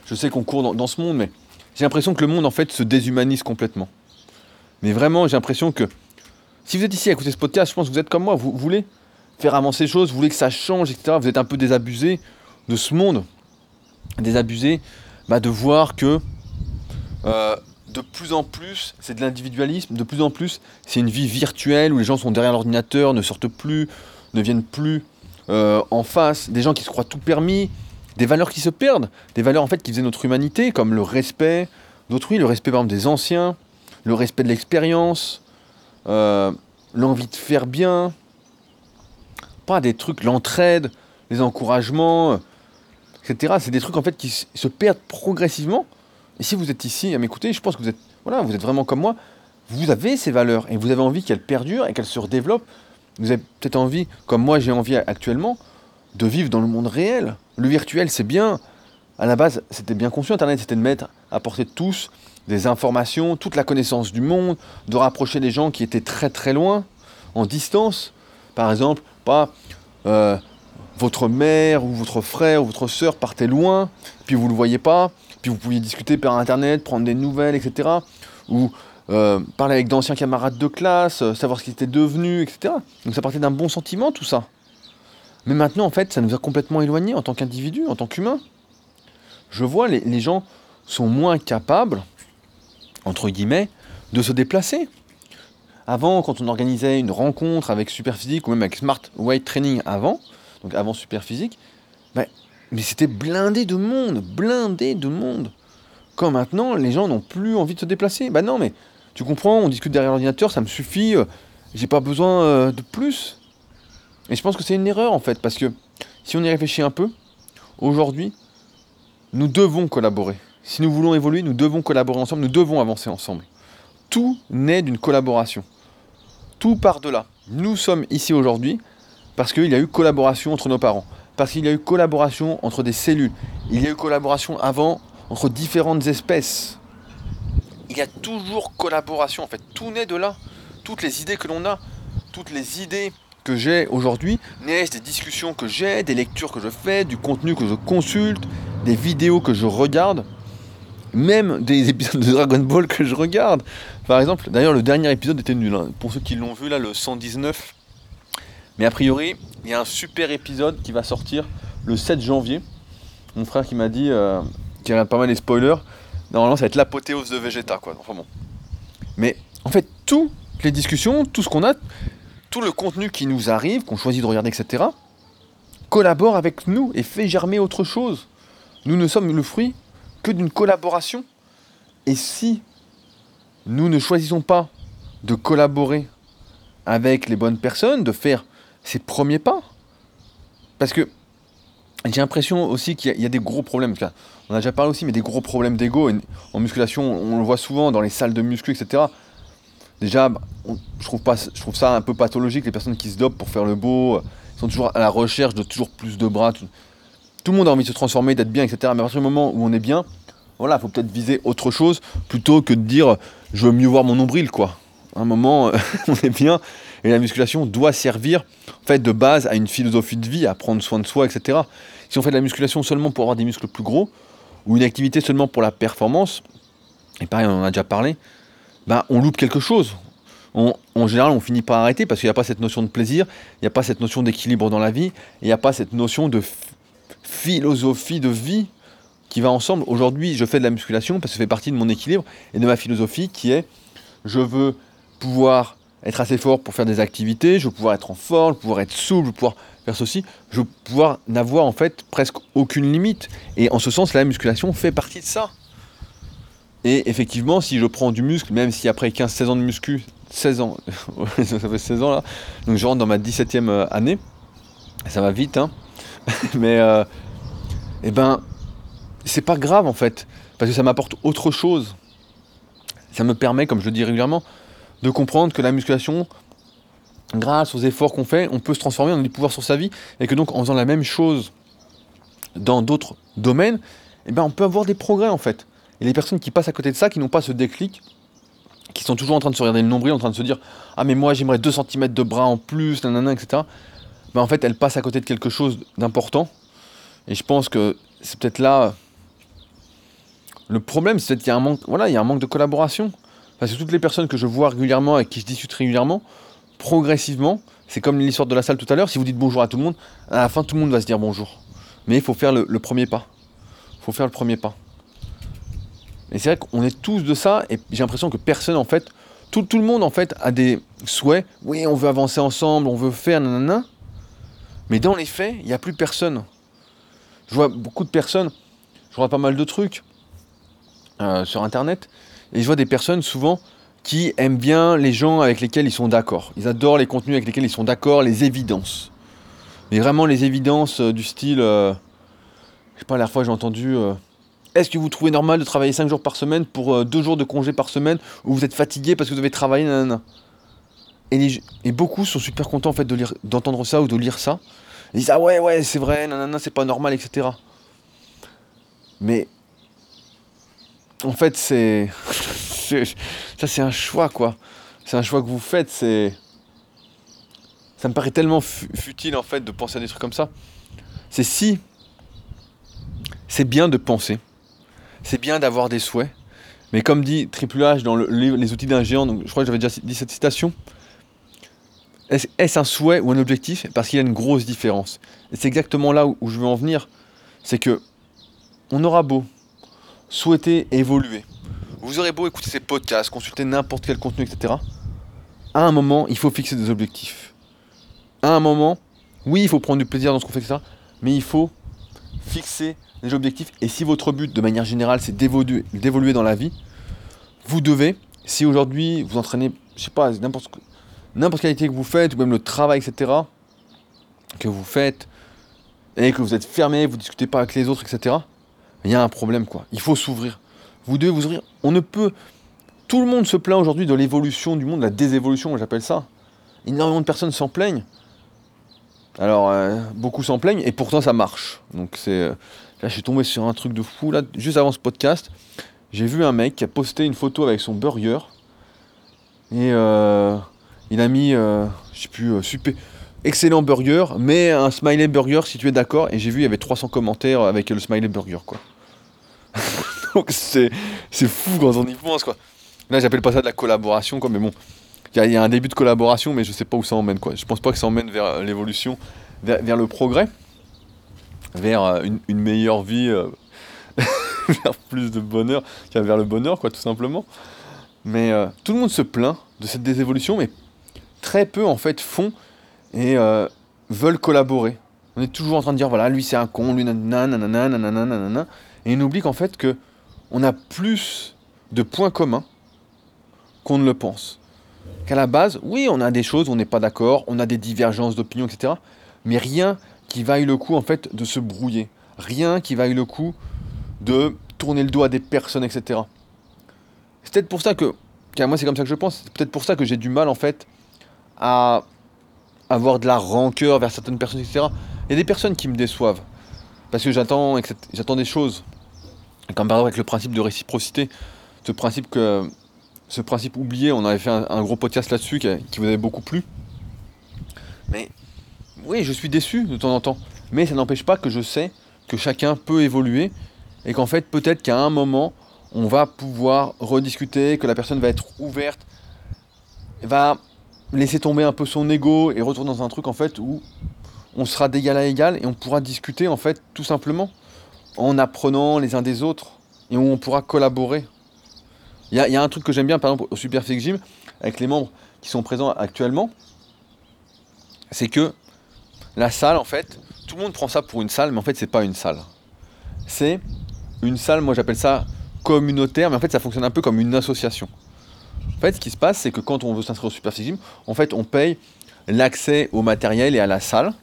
Je sais qu'on court dans ce monde, mais j'ai l'impression que le monde en fait se déshumanise complètement. Mais vraiment, j'ai l'impression que si vous êtes ici à écouter ce podcast, je pense que vous êtes comme moi, vous, voulez faire avancer les choses, vous voulez que ça change, etc. Vous êtes un peu désabusé de ce monde, désabusé bah, de voir que euh, de plus en plus c'est de l'individualisme, de plus en plus c'est une vie virtuelle où les gens sont derrière l'ordinateur, ne sortent plus, ne viennent plus euh, en face, des gens qui se croient tout permis, des valeurs qui se perdent, des valeurs en fait qui faisaient notre humanité, comme le respect d'autrui, le respect par exemple des anciens, le respect de l'expérience, euh, l'envie de faire bien, pas des trucs, l'entraide, les encouragements, etc. C'est des trucs en fait qui se perdent progressivement. Et si vous êtes ici à m'écouter, je pense que vous êtes, voilà, vous êtes vraiment comme moi. Vous avez ces valeurs et vous avez envie qu'elles perdurent et qu'elles se redéveloppent. Vous avez peut-être envie, comme moi j'ai envie actuellement, de vivre dans le monde réel. Le virtuel, c'est bien. À la base, c'était bien conçu, Internet, c'était de mettre à portée de tous des informations, toute la connaissance du monde, de rapprocher des gens qui étaient très très loin, en distance. Par exemple, pas euh, votre mère ou votre frère ou votre soeur partait loin, puis vous ne le voyez pas, puis vous pouviez discuter par Internet, prendre des nouvelles, etc. Ou euh, parler avec d'anciens camarades de classe, euh, savoir ce qu'ils étaient devenus, etc. Donc ça partait d'un bon sentiment, tout ça. Mais maintenant, en fait, ça nous a complètement éloignés en tant qu'individus, en tant qu'humains. je vois les, les gens sont moins capables, entre guillemets, de se déplacer. Avant, quand on organisait une rencontre avec Superphysique ou même avec Smart Weight Training avant, donc avant Superphysique, ben, mais c'était blindé de monde, blindé de monde. Quand maintenant, les gens n'ont plus envie de se déplacer. Ben non, mais tu comprends, on discute derrière l'ordinateur, ça me suffit, euh, j'ai pas besoin euh, de plus. Et je pense que c'est une erreur en fait, parce que si on y réfléchit un peu, aujourd'hui, nous devons collaborer. Si nous voulons évoluer, nous devons collaborer ensemble, nous devons avancer ensemble. Tout naît d'une collaboration. Tout part de là. Nous sommes ici aujourd'hui parce qu'il y a eu collaboration entre nos parents, parce qu'il y a eu collaboration entre des cellules, il y a eu collaboration avant entre différentes espèces. Il y a toujours collaboration en fait. Tout naît de là. Toutes les idées que l'on a, toutes les idées que j'ai aujourd'hui naissent des discussions que j'ai, des lectures que je fais, du contenu que je consulte, des vidéos que je regarde, même des épisodes de Dragon Ball que je regarde. Par exemple, d'ailleurs, le dernier épisode était nul. hein. Pour ceux qui l'ont vu, là, le 119. Mais a priori, il y a un super épisode qui va sortir le 7 janvier. Mon frère qui m'a dit, euh, qui regarde pas mal les spoilers, normalement, ça va être l'apothéose de Vegeta, quoi. Enfin bon. Mais en fait, toutes les discussions, tout ce qu'on a, tout le contenu qui nous arrive, qu'on choisit de regarder, etc., collabore avec nous et fait germer autre chose. Nous ne sommes le fruit que d'une collaboration. Et si nous ne choisissons pas de collaborer avec les bonnes personnes, de faire ces premiers pas, parce que j'ai l'impression aussi qu'il y, a- des gros problèmes. On a déjà parlé aussi, mais des gros problèmes d'ego. En musculation, on le voit souvent dans les salles de muscu, etc. Déjà, on- je, trouve pas, trouve ça un peu pathologique, les personnes qui se dopent pour faire le beau, euh, sont toujours à la recherche de toujours plus de bras. Tout, le monde a envie de se transformer, d'être bien, etc. Mais à partir du moment où on est bien, voilà, faut peut-être viser autre chose plutôt que de dire je veux mieux voir mon nombril, quoi. À un moment, on est bien et la musculation doit servir en fait de base à une philosophie de vie, à prendre soin de soi, etc. Si on fait de la musculation seulement pour avoir des muscles plus gros ou une activité seulement pour la performance, et pareil, on en a déjà parlé, ben, on loupe quelque chose. En général, on finit par arrêter parce qu'il n'y a pas cette notion de plaisir, il n'y a pas cette notion d'équilibre dans la vie, il n'y a pas cette notion de philosophie de vie qui va ensemble. Aujourd'hui, je fais de la musculation parce que ça fait partie de mon équilibre et de ma philosophie qui est je veux pouvoir être assez fort pour faire des activités, je veux pouvoir être en forme, pouvoir être souple, pouvoir faire ceci, je veux pouvoir n'avoir en fait presque aucune limite. Et en ce sens, la musculation fait partie de ça. Et effectivement, si je prends du muscle, même si après 15-16 ans de muscu, 16 ans, ça fait 16 ans là, donc je rentre dans ma 17e euh, année, ça va vite, hein, mais euh, eh ben, c'est pas grave en fait, parce que ça m'apporte autre chose. Ça me permet, comme je le dis régulièrement, de comprendre que la musculation, grâce aux efforts qu'on fait, on peut se transformer, on a du pouvoir sur sa vie, et que donc en faisant la même chose dans d'autres domaines, eh ben, on peut avoir des progrès en fait. Et les personnes qui passent à côté de ça, qui n'ont pas ce déclic, qui sont toujours en train de se regarder le nombril, en train de se dire Ah, mais moi j'aimerais 2 cm de bras en plus, nanana, etc. Ben, en fait, elles passent à côté de quelque chose d'important. Et je pense que c'est peut-être là. Le problème, c'est qu'il y a un manque, voilà, il y a un manque de collaboration. Parce que toutes les personnes que je vois régulièrement, avec qui je discute régulièrement, progressivement, c'est comme l'histoire de la salle tout à l'heure, si vous dites bonjour à tout le monde, à la fin tout le monde va se dire bonjour. Mais il faut faire le, le premier pas. Il faut faire le premier pas. Et c'est vrai qu'on est tous de ça, et j'ai l'impression que personne, en fait, tout, tout le monde, en fait, a des souhaits. Oui, on veut avancer ensemble, on veut faire, nanana. Mais dans les faits, il n'y a plus personne. Je vois beaucoup de personnes, je vois pas mal de trucs euh, sur Internet, et je vois des personnes souvent qui aiment bien les gens avec lesquels ils sont d'accord. Ils adorent les contenus avec lesquels ils sont d'accord, les évidences. Mais vraiment les évidences euh, du style... euh, je sais pas, la fois j'ai entendu... euh, est-ce que vous trouvez normal de travailler 5 jours par semaine pour 2 jours de congé par semaine où vous êtes fatigué parce que vous devez travailler nanana. Et, beaucoup sont super contents en fait d'entendre ça ou de lire ça. Ils disent ah ouais ouais c'est vrai, nanana c'est pas normal etc. Mais en fait c'est ça c'est un choix quoi. C'est un choix que vous faites. C'est ça me paraît tellement fu- futile en fait de penser à des trucs comme ça. C'est si c'est bien de penser c'est bien d'avoir des souhaits, mais comme dit Triple H dans le livre Les outils d'un géant, je crois que j'avais déjà dit cette citation, est-ce un souhait ou un objectif? Parce qu'il y a une grosse différence. Et c'est exactement là où, je veux en venir. C'est que on aura beau souhaiter évoluer, vous aurez beau écouter ces podcasts, consulter n'importe quel contenu, etc. À un moment, il faut fixer des objectifs. À un moment, oui, il faut prendre du plaisir dans ce qu'on fait, etc. Mais il faut fixer des objectifs. Et si votre but, de manière générale, c'est d'évoluer dans la vie, vous devez, si aujourd'hui vous entraînez, je sais pas, n'importe n'importe quelle activité que vous faites, ou même le travail, etc., que vous faites, et que vous êtes fermé, vous discutez pas avec les autres, etc., il y a un problème, quoi. Il faut s'ouvrir. Vous devez vous ouvrir. On ne peut. Tout le monde se plaint aujourd'hui de l'évolution du monde, la désévolution, j'appelle ça. Énormément de personnes s'en plaignent. Alors, euh, beaucoup s'en plaignent, et pourtant ça marche. Donc, c'est. Euh, là, je suis tombé sur un truc de fou, là, juste avant ce podcast. J'ai vu un mec qui a posté une photo avec son burger. Et euh, il a mis, je sais plus, super, excellent burger, mais un smiley burger si tu es d'accord. Et j'ai vu, il y avait 300 commentaires avec le smiley burger, quoi. Donc c'est, fou quand on y pense, quoi. Là, j'appelle pas ça de la collaboration, quoi, mais bon. Il y, a un début de collaboration, mais je sais pas où ça emmène, quoi. Je pense pas que ça emmène vers euh, l'évolution, vers, le progrès, vers euh, une, meilleure vie, euh, vers plus de bonheur, vers le bonheur, quoi, tout simplement. Mais tout le monde se plaint de cette désévolution, mais très peu, en fait, font et veulent collaborer. On est toujours en train de dire, voilà, lui c'est un con, lui nanana, nanana, nanana, et on oublie qu'en fait que on a plus de points communs qu'on ne le pense. Qu'à la base, oui, on a des choses on n'est pas d'accord, on a des divergences d'opinion, etc. Mais rien qui vaille le coup, en fait, de se brouiller. Rien qui vaille le coup de tourner le dos à des personnes, etc. C'est peut-être pour ça que, car moi c'est comme ça que je pense, c'est peut-être pour ça que j'ai du mal, en fait, à avoir de la rancœur vers certaines personnes, etc. Il y a des personnes qui me déçoivent. Parce que j'attends, j'attends des choses. Comme par exemple avec le principe de réciprocité, ce principe que ce principe oublié, on avait fait un, gros podcast là-dessus qui, vous avait beaucoup plu. Mais oui, je suis déçu de temps en temps. Mais ça n'empêche pas que je sais que chacun peut évoluer et qu'en fait peut-être qu'à un moment on va pouvoir rediscuter, que la personne va être ouverte, va laisser tomber un peu son ego et retourner dans un truc en fait où on sera d'égal à égal et on pourra discuter en fait tout simplement en apprenant les uns des autres et où on pourra collaborer. Il y, a un truc que j'aime bien, par exemple, au Superfix Gym, avec les membres qui sont présents actuellement, c'est que la salle, en fait, tout le monde prend ça pour une salle, mais en fait, c'est pas une salle. C'est une salle, moi j'appelle ça communautaire, mais en fait, ça fonctionne un peu comme une association. En fait, ce qui se passe, c'est que quand on veut s'inscrire au Superfix Gym, en fait, on paye l'accès au matériel et à la salle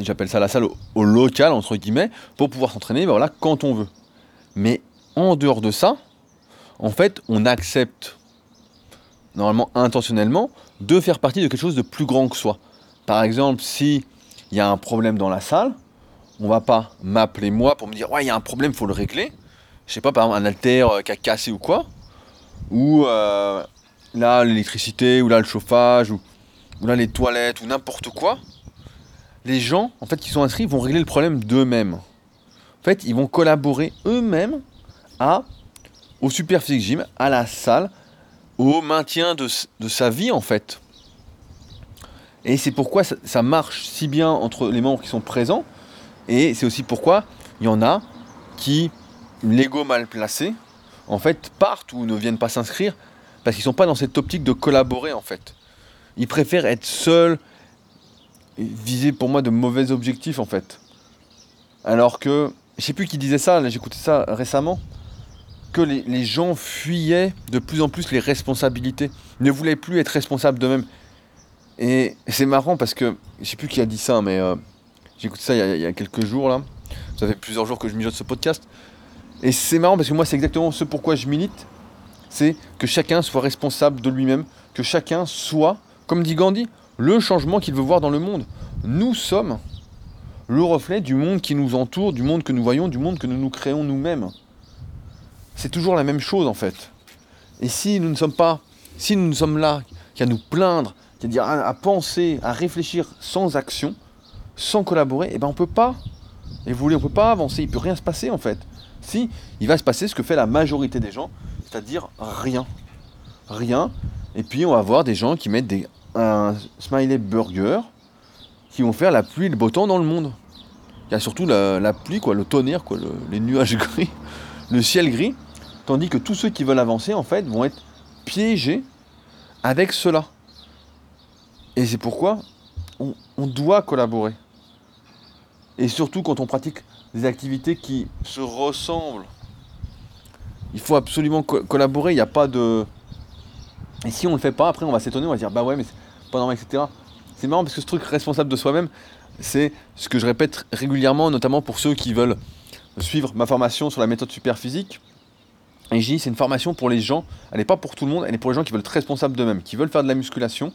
j'appelle ça la salle au, local, entre guillemets, pour pouvoir s'entraîner ben voilà, quand on veut. Mais en dehors de ça, en fait, on accepte, normalement intentionnellement, de faire partie de quelque chose de plus grand que soi. Par exemple, si il y a un problème dans la salle, on va pas m'appeler moi pour me dire ouais il y a un problème, faut le régler. Je sais pas par exemple un alter euh, qui a cassé ou quoi, ou euh, là l'électricité, ou là le chauffage, ou là les toilettes, ou n'importe quoi les gens, en fait, qui sont inscrits, vont régler le problème d'eux-mêmes. En fait, ils vont collaborer eux-mêmes à, au Superphysique Gym, à la salle, au maintien de, sa vie, en fait. Et c'est pourquoi ça, marche si bien entre les membres qui sont présents. Et c'est aussi pourquoi il y en a qui, l'ego mal placé, en fait, partent ou ne viennent pas s'inscrire parce qu'ils ne sont pas dans cette optique de collaborer, en fait. Ils préfèrent être seuls, viser pour moi de mauvais objectifs en fait. Alors que, je sais plus qui disait ça, j'écoutais ça récemment, que les, gens fuyaient de plus en plus les responsabilités, ne voulaient plus être responsables d'eux-mêmes. Et c'est marrant parce que, je sais plus qui a dit ça, mais euh, j'écoute ça il y, a, quelques jours là. Ça fait plusieurs jours que je mijote ce podcast. Et c'est marrant parce que moi c'est exactement ce pourquoi je milite. C'est que chacun soit responsable de lui-même, que chacun soit, comme dit Gandhi, le changement qu'il veut voir dans le monde. Nous sommes le reflet du monde qui nous entoure, du monde que nous voyons, du monde que nous nous créons nous-mêmes. C'est toujours la même chose en fait. Et si nous ne sommes pas, si nous sommes là, qu'à nous plaindre, c'est-à-dire à, penser, à réfléchir sans action, sans collaborer, eh ben on peut pas évoluer, on peut pas avancer, il peut rien se passer en fait. Si, il va se passer ce que fait la majorité des gens, c'est-à-dire rien. Rien. Et puis on va voir des gens qui mettent des, un smiley burger qui vont faire la pluie et le beau temps dans le monde. il y a surtout la, pluie, quoi, le tonnerre, quoi, les nuages gris, le ciel gris, tandis que tous ceux qui veulent avancer, en fait, vont être piégés avec cela. Et c'est pourquoi on, doit collaborer. Et surtout quand on pratique des activités qui se ressemblent. Il faut absolument collaborer, il n'y a pas de... Et si on ne le fait pas, après on va s'étonner, on va dire bah ouais mais c'est pas normal, etc. C'est marrant parce que ce truc responsable de soi-même, c'est ce que je répète régulièrement, notamment pour ceux qui veulent suivre ma formation sur la méthode superphysique. Et je dis, c'est une formation pour les gens, elle n'est pas pour tout le monde, elle est pour les gens qui veulent être responsables d'eux-mêmes, qui veulent faire de la musculation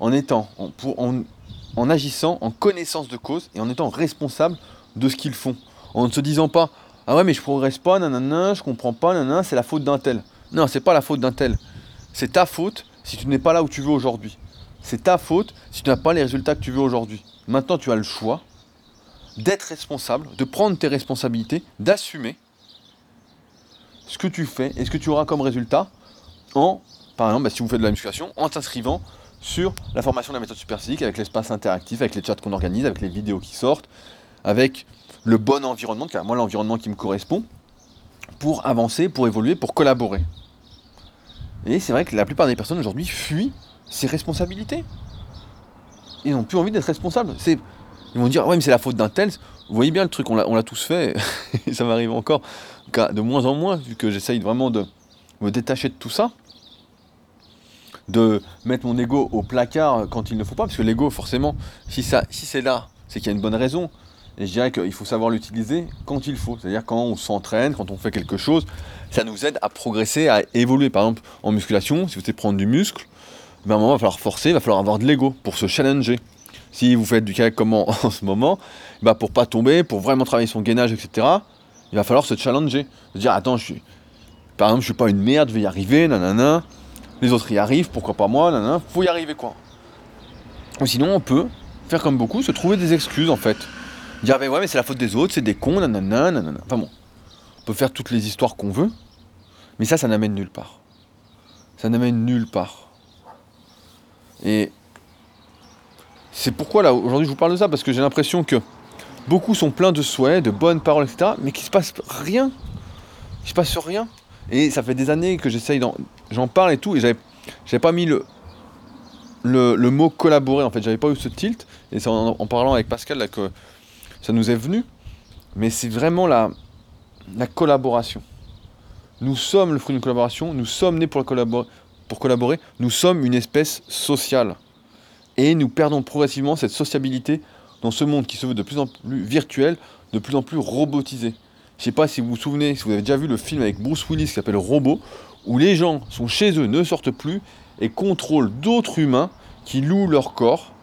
en étant, en, pour, en, agissant en connaissance de cause et en étant responsable de ce qu'ils font. En ne se disant pas, ah ouais, mais je progresse pas, nanana, je comprends pas, nanana, c'est la faute d'un tel. Non, c'est pas la faute d'un tel. C'est ta faute si tu n'es pas là où tu veux aujourd'hui. C'est ta faute si tu n'as pas les résultats que tu veux aujourd'hui. Maintenant, tu as le choix d'être responsable, de prendre tes responsabilités, d'assumer ce que tu fais et ce que tu auras comme résultat en, par exemple, bah, si vous faites de la musculation, en t'inscrivant sur la formation de la méthode superphysique avec l'espace interactif, avec les chats qu'on organise, avec les vidéos qui sortent, avec le bon environnement, car moi l'environnement qui me correspond, pour avancer, pour évoluer, pour collaborer. Et c'est vrai que la plupart des personnes aujourd'hui fuient ces responsabilités. Ils n'ont plus envie d'être responsables. Ils vont dire, ouais mais c'est la faute d'un tel. Vous voyez bien le truc, on l'a tous fait, et ça m'arrive encore de moins en moins, vu que j'essaye vraiment de me détacher de tout ça, de mettre mon ego au placard quand il ne faut pas, parce que l'ego, forcément, si, ça, si c'est là, c'est qu'il y a une bonne raison. Et je dirais qu'il faut savoir l'utiliser quand il faut. C'est-à-dire quand on s'entraîne, quand on fait quelque chose, ça nous aide à progresser, à évoluer. Par exemple, en musculation, si vous voulez prendre du muscle, ben à un moment, il va falloir forcer, il va falloir avoir de l'ego pour se challenger. Si vous faites du kayak comme en, ce moment, ben pour pas tomber, pour vraiment travailler son gainage, etc., il va falloir se challenger. Se dire, attends, je par exemple, je suis pas une merde, je vais y arriver, nanana. Les autres y arrivent, pourquoi pas moi, nanana. Faut y arriver, quoi. Ou sinon, on peut faire comme beaucoup, se trouver des excuses, en fait. Dire, ben ouais, mais c'est la faute des autres, c'est des cons, nanana, nanana. Enfin bon, on peut faire toutes les histoires qu'on veut, mais ça, ça n'amène nulle part. Ça n'amène nulle part. Et c'est pourquoi, là, aujourd'hui, je vous parle de ça, parce que j'ai l'impression que Beaucoup sont pleins de souhaits, de bonnes paroles, etc. Mais qu'il se passe rien. Il se passe rien. Et ça fait des années que j'essaye j'en parle et tout, et j'avais, j'avais pas mis le, le, mot collaborer en fait, j'avais pas eu ce tilt, et c'est en, parlant avec Pascal là que ça nous est venu, mais c'est vraiment la, la collaboration. Nous sommes le fruit d'une collaboration, nous sommes nés pour collaborer, nous sommes une espèce sociale. Et nous perdons progressivement cette sociabilité dans ce monde qui se veut de plus en plus virtuel, de plus en plus robotisé. Je ne sais pas si vous vous souvenez, si vous avez déjà vu le film avec Bruce Willis qui s'appelle Robot, où les gens sont chez eux, ne sortent plus et contrôlent d'autres humains qui louent leur corps,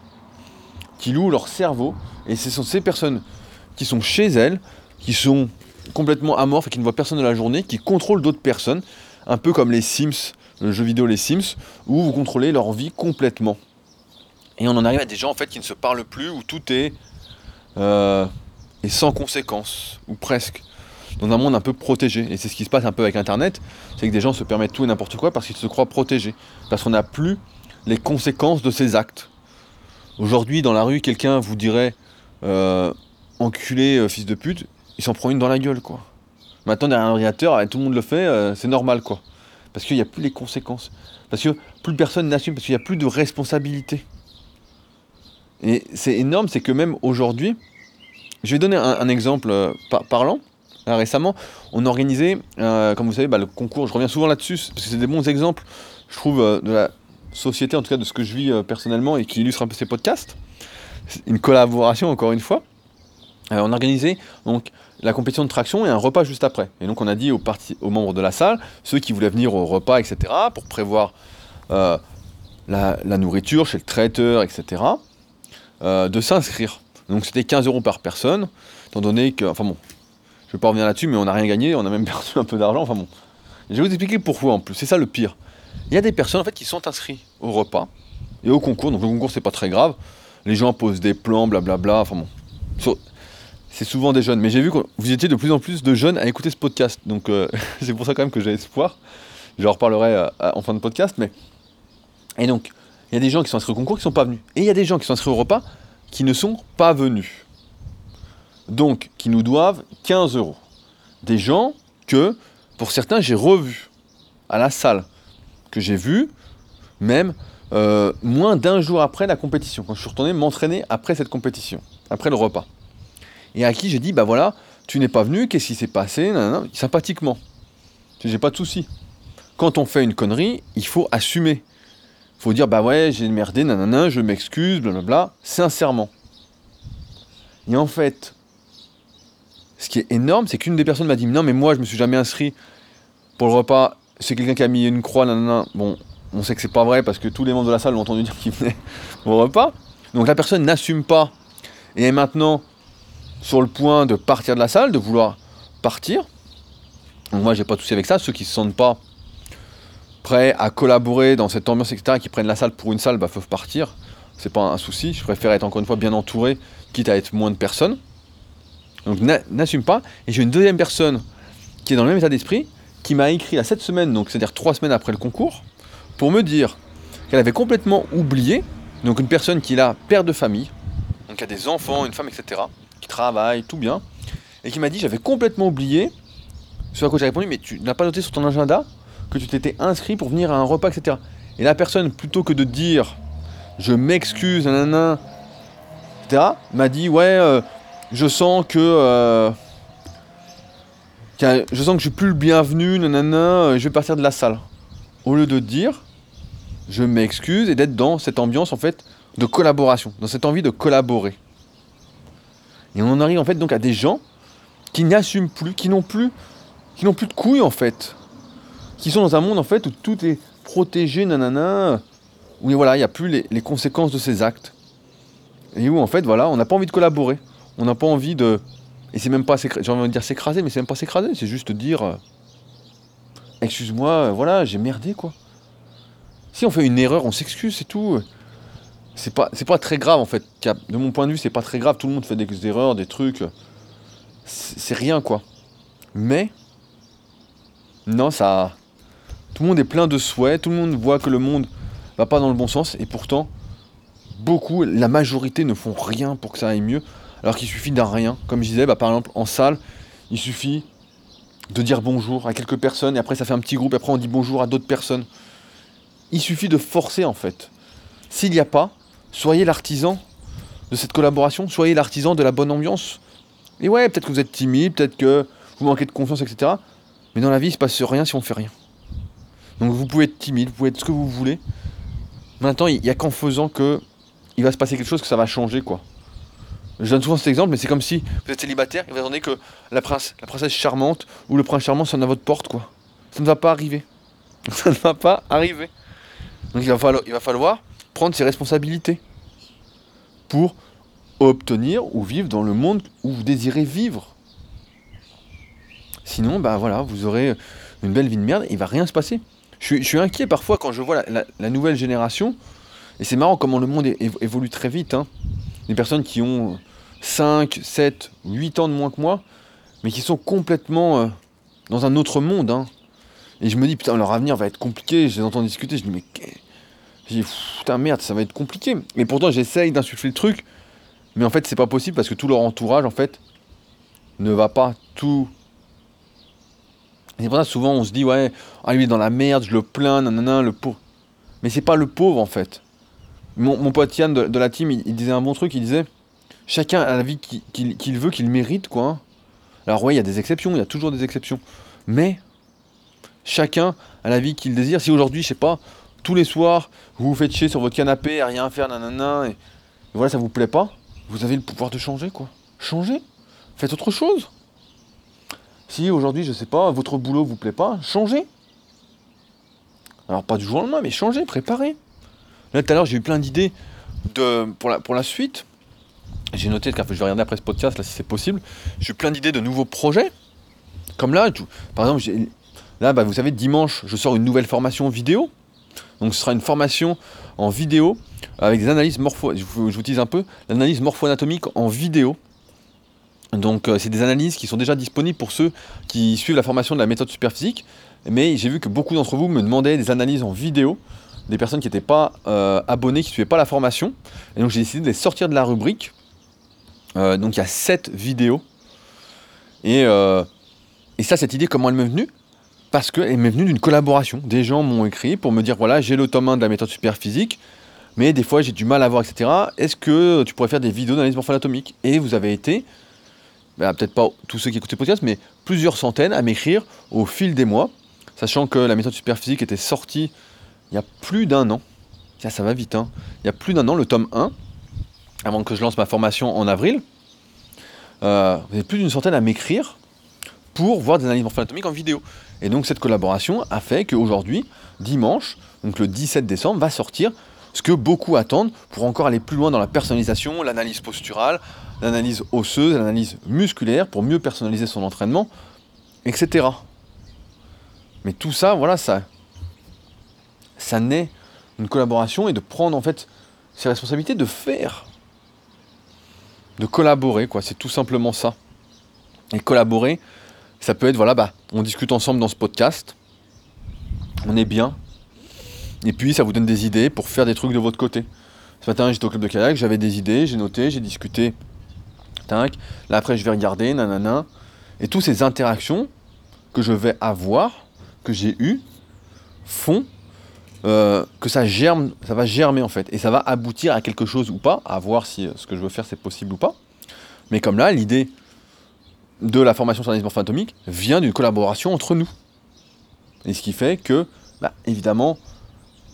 qui louent leur cerveau. Et ce sont ces personnes qui sont chez elles, qui sont complètement amorphes et qui ne voient personne de la journée, qui contrôlent d'autres personnes, un peu comme les Sims, le jeu vidéo Les Sims, où vous contrôlez leur vie complètement. Et on en arrive à des gens en fait qui ne se parlent plus, où tout est, euh, sans conséquence, ou presque, dans un monde un peu protégé. Et c'est ce qui se passe un peu avec Internet, c'est que des gens se permettent tout et n'importe quoi parce qu'ils se croient protégés, parce qu'on n'a plus les conséquences de ses actes. Aujourd'hui, dans la rue, quelqu'un vous dirait euh, enculé, euh, fils de pute, il s'en prend une dans la gueule, quoi. Maintenant, derrière un ordinateur, tout le monde le fait, c'est normal, quoi. Parce qu'il n'y a plus les conséquences. Parce que plus personne n'assume, parce qu'il n'y a plus de responsabilité. Et c'est énorme, c'est que même aujourd'hui, je vais donner un, exemple euh, parlant. récemment, on organisait, euh, comme vous savez, bah, le concours, je reviens souvent là-dessus, parce que c'est des bons exemples, je trouve, euh, de la société, en tout cas de ce que je vis personnellement et qui illustre un peu ces podcasts. Une collaboration, encore une fois. on organisait donc la compétition de traction et un repas juste après. Et donc on a dit aux, membres de la salle, ceux qui voulaient venir au repas, etc., pour prévoir la, la, nourriture chez le traiteur, etc., euh, de s'inscrire. Donc c'était 15 euros par personne, étant donné que, enfin bon, je ne vais pas revenir là-dessus, mais on n'a rien gagné, on a même perdu un peu d'argent, enfin bon. je vais vous expliquer pourquoi en plus, c'est ça le pire. Il y a des personnes en fait qui sont inscrites au repas et au concours, donc le concours c'est pas très grave, les gens posent des plans, blablabla, enfin bon. C'est souvent des jeunes, mais j'ai vu que vous étiez de plus en plus de jeunes à écouter ce podcast, donc euh, c'est pour ça quand même que j'ai espoir. Je reparlerai euh, en fin de podcast, mais. Et donc, il y a des gens qui sont inscrits au concours qui ne sont pas venus. Et il y a des gens qui sont inscrits au repas qui ne sont pas venus. donc qui nous doivent 15 euros. Des gens que, pour certains, j'ai revus à la salle, que j'ai vu même euh, moins d'un jour après la compétition, quand je suis retourné m'entraîner après cette compétition, après le repas. Et à qui j'ai dit, bah voilà, tu n'es pas venu, qu'est-ce qui s'est passé Sympathiquement. J'ai pas de souci. Quand on fait une connerie, il faut assumer. Il faut dire, bah ouais, j'ai merdé, nanana, je m'excuse, blablabla, sincèrement. Et en fait, ce qui est énorme, c'est qu'une des personnes m'a dit, non mais moi je me suis jamais inscrit pour le repas, c'est quelqu'un qui a mis une croix, nanana. Bon, on sait que c'est pas vrai parce que tous les membres de la salle l'ont entendu dire qu'il venait au repas. Donc la personne n'assume pas et est maintenant sur le point de partir de la salle, de vouloir partir. Donc moi j'ai pas de souci avec ça. Ceux qui se sentent pas prêts à collaborer dans cette ambiance, etc., qui prennent la salle pour une salle, bah, peuvent partir. C'est pas un souci. Je préfère être encore une fois bien entouré, quitte à être moins de personnes. Donc n'assume pas. Et j'ai une deuxième personne qui est dans le même état d'esprit, qui m'a écrit à cette semaine, donc c'est-à-dire trois semaines après le concours, pour me dire qu'elle avait complètement oublié, donc une personne qui est là, père de famille, donc qui a des enfants, une femme, etc., qui travaille, tout bien, et qui m'a dit j'avais complètement oublié, ce à quoi j'ai répondu, mais tu n'as pas noté sur ton agenda que tu t'étais inscrit pour venir à un repas, etc. Et la personne, plutôt que de dire je m'excuse, nanana, etc., m'a dit ouais, euh, je sens que. Euh, je sens que je suis plus le bienvenu, nanana, je vais partir de la salle. Au lieu de dire, je m'excuse et d'être dans cette ambiance en fait de collaboration, dans cette envie de collaborer. Et on en arrive en fait donc à des gens qui n'assument plus, qui n'ont plus, qui n'ont plus de couilles en fait, qui sont dans un monde en fait où tout est protégé, nanana, où voilà, il n'y a plus les, conséquences de ces actes. Et où en fait voilà, on n'a pas envie de collaborer, on n'a pas envie de, et c'est même pas, j'ai envie de dire s'écraser, mais c'est même pas s'écraser, c'est juste dire, euh, excuse-moi, euh, voilà, j'ai merdé quoi. Si on fait une erreur, on s'excuse, c'est tout. C'est pas, c'est pas très grave en fait. De mon point de vue, c'est pas très grave. Tout le monde fait des erreurs, des trucs. C'est rien quoi. Mais non, ça. Tout le monde est plein de souhaits. Tout le monde voit que le monde va pas dans le bon sens. Et pourtant, beaucoup, la majorité ne font rien pour que ça aille mieux. Alors qu'il suffit d'un rien. Comme je disais, bah, par exemple en salle, il suffit de dire bonjour à quelques personnes. Et après, ça fait un petit groupe. Et après, on dit bonjour à d'autres personnes. Il suffit de forcer en fait. S'il n'y a pas, soyez l'artisan de cette collaboration, soyez l'artisan de la bonne ambiance. Et ouais, peut-être que vous êtes timide, peut-être que vous manquez de confiance, etc. Mais dans la vie, il ne se passe rien si on ne fait rien. Donc vous pouvez être timide, vous pouvez être ce que vous voulez. Maintenant, il n'y a qu'en faisant que il va se passer quelque chose, que ça va changer, quoi. Je donne souvent cet exemple, mais c'est comme si vous êtes célibataire et vous attendez que la, la princesse charmante ou le prince charmant sonne à votre porte, quoi. Ça ne va pas arriver. Ça ne va pas arriver. Donc il va falloir, il va falloir prendre ses responsabilités pour obtenir ou vivre dans le monde où vous désirez vivre. Sinon, bah voilà, vous aurez une belle vie de merde et il va rien se passer. Je suis, inquiet parfois quand je vois la, nouvelle génération, et c'est marrant comment le monde évolue très vite. Hein. Des personnes qui ont 5, 7, 8 ans de moins que moi, mais qui sont complètement euh, dans un autre monde. Hein. Et je me dis, putain, leur avenir va être compliqué. Je les entends discuter, je dis, mais. Je dis, putain, merde, ça va être compliqué. Et pourtant, j'essaye d'insuffler le truc. Mais en fait, c'est pas possible parce que tout leur entourage, en fait, ne va pas tout. C'est pour ça, souvent, on se dit, ouais, ah, lui, est dans la merde, je le plains, nanana, le pauvre. Mais c'est pas le pauvre, en fait. Mon, pote Yann de, la team, il, disait un bon truc, il disait, chacun a la vie qu'il veut, qu'il mérite, quoi. Alors, ouais, il y a des exceptions, il y a toujours des exceptions. Mais Chacun a la vie qu'il désire. Si aujourd'hui, je sais pas, tous les soirs, vous vous faites chier sur votre canapé à rien faire, nanana, et, voilà, ça vous plaît pas, vous avez le pouvoir de changer, quoi. Changez. Faites autre chose. Si aujourd'hui, je sais pas, votre boulot vous plaît pas, changez. Alors pas du jour au lendemain, mais changez, préparez. Là tout à l'heure j'ai eu plein d'idées pour la suite. J'ai noté, car je vais regarder après ce podcast là si c'est possible. J'ai plein d'idées de nouveaux projets. Comme là, par exemple, Là, bah, vous savez, dimanche, je sors une nouvelle formation vidéo. Donc ce sera une formation en vidéo avec des analyses morpho... Je vous, un peu l'analyse morpho-anatomique en vidéo. Donc euh, c'est des analyses qui sont déjà disponibles pour ceux qui suivent la formation de la méthode superphysique. Mais j'ai vu que beaucoup d'entre vous me demandaient des analyses en vidéo, des personnes qui n'étaient pas euh, abonnées, qui ne suivaient pas la formation. Et donc j'ai décidé de les sortir de la rubrique Euh, donc il y a 7 vidéos. Et, euh, et ça, cette idée, comment elle m'est venue? Parce qu'elle m'est venue d'une collaboration. Des gens m'ont écrit pour me dire, voilà, j'ai le tome 1 de la méthode super physique, mais des fois j'ai du mal à voir, etc. Est-ce que tu pourrais faire des vidéos d'analyse morphale atomique Et vous avez été, bah, peut-être pas tous ceux qui écoutent le podcast, mais plusieurs centaines à m'écrire au fil des mois, sachant que la méthode super physique était sortie il y a plus d'un an. Ça, ça va vite, hein. Il y a plus d'un an, le tome 1, avant que je lance ma formation en avril. Euh, vous avez plus d'une centaine à m'écrire pour voir des analyses morpho-anatomiques en vidéo. Et donc cette collaboration a fait qu'aujourd'hui, dimanche, donc le 17 décembre, va sortir ce que beaucoup attendent pour encore aller plus loin dans la personnalisation, l'analyse posturale, l'analyse osseuse, l'analyse musculaire, pour mieux personnaliser son entraînement, etc. Mais tout ça, voilà, ça, ça naît d'une collaboration et de prendre en fait ses responsabilités, de faire de collaborer, quoi. C'est tout simplement ça. Et collaborer, ça peut être, voilà, bah, on discute ensemble dans ce podcast, on est bien, et puis ça vous donne des idées pour faire des trucs de votre côté. Ce matin, j'étais au club de kayak, j'avais des idées, j'ai noté, j'ai discuté, tac, là après je vais regarder, nanana, et toutes ces interactions que je vais avoir, que j'ai eues, font euh, que ça germe, ça va germer en fait, et ça va aboutir à quelque chose ou pas, à voir si euh, ce que je veux faire c'est possible ou pas. Mais comme là, l'idée de la formation sur l'analyse atomique vient d'une collaboration entre nous. Et ce qui fait que, bah, évidemment,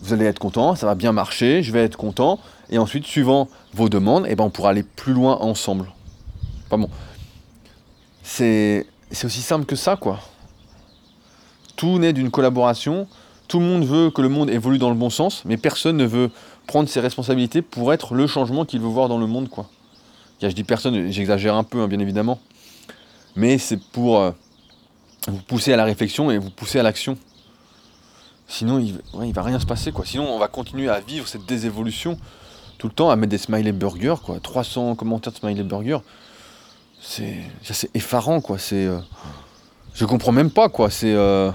vous allez être content, ça va bien marcher, je vais être content, et ensuite, suivant vos demandes, eh ben, on pourra aller plus loin ensemble. Enfin bon, c'est aussi simple que ça, quoi. Tout naît d'une collaboration tout le monde veut que le monde évolue dans le bon sens, mais personne ne veut prendre ses responsabilités pour être le changement qu'il veut voir dans le monde. Quoi. Je dis personne, j'exagère un peu, hein, bien évidemment. Mais c'est pour euh, vous pousser à la réflexion et vous pousser à l'action. Sinon, il, ne va rien se passer. Quoi. Sinon, on va continuer à vivre cette désévolution tout le temps, à mettre des smiley burgers, quoi. 300 commentaires de smiley burgers. C'est, effarant, quoi. C'est, euh, je comprends même pas, quoi. C'est, euh,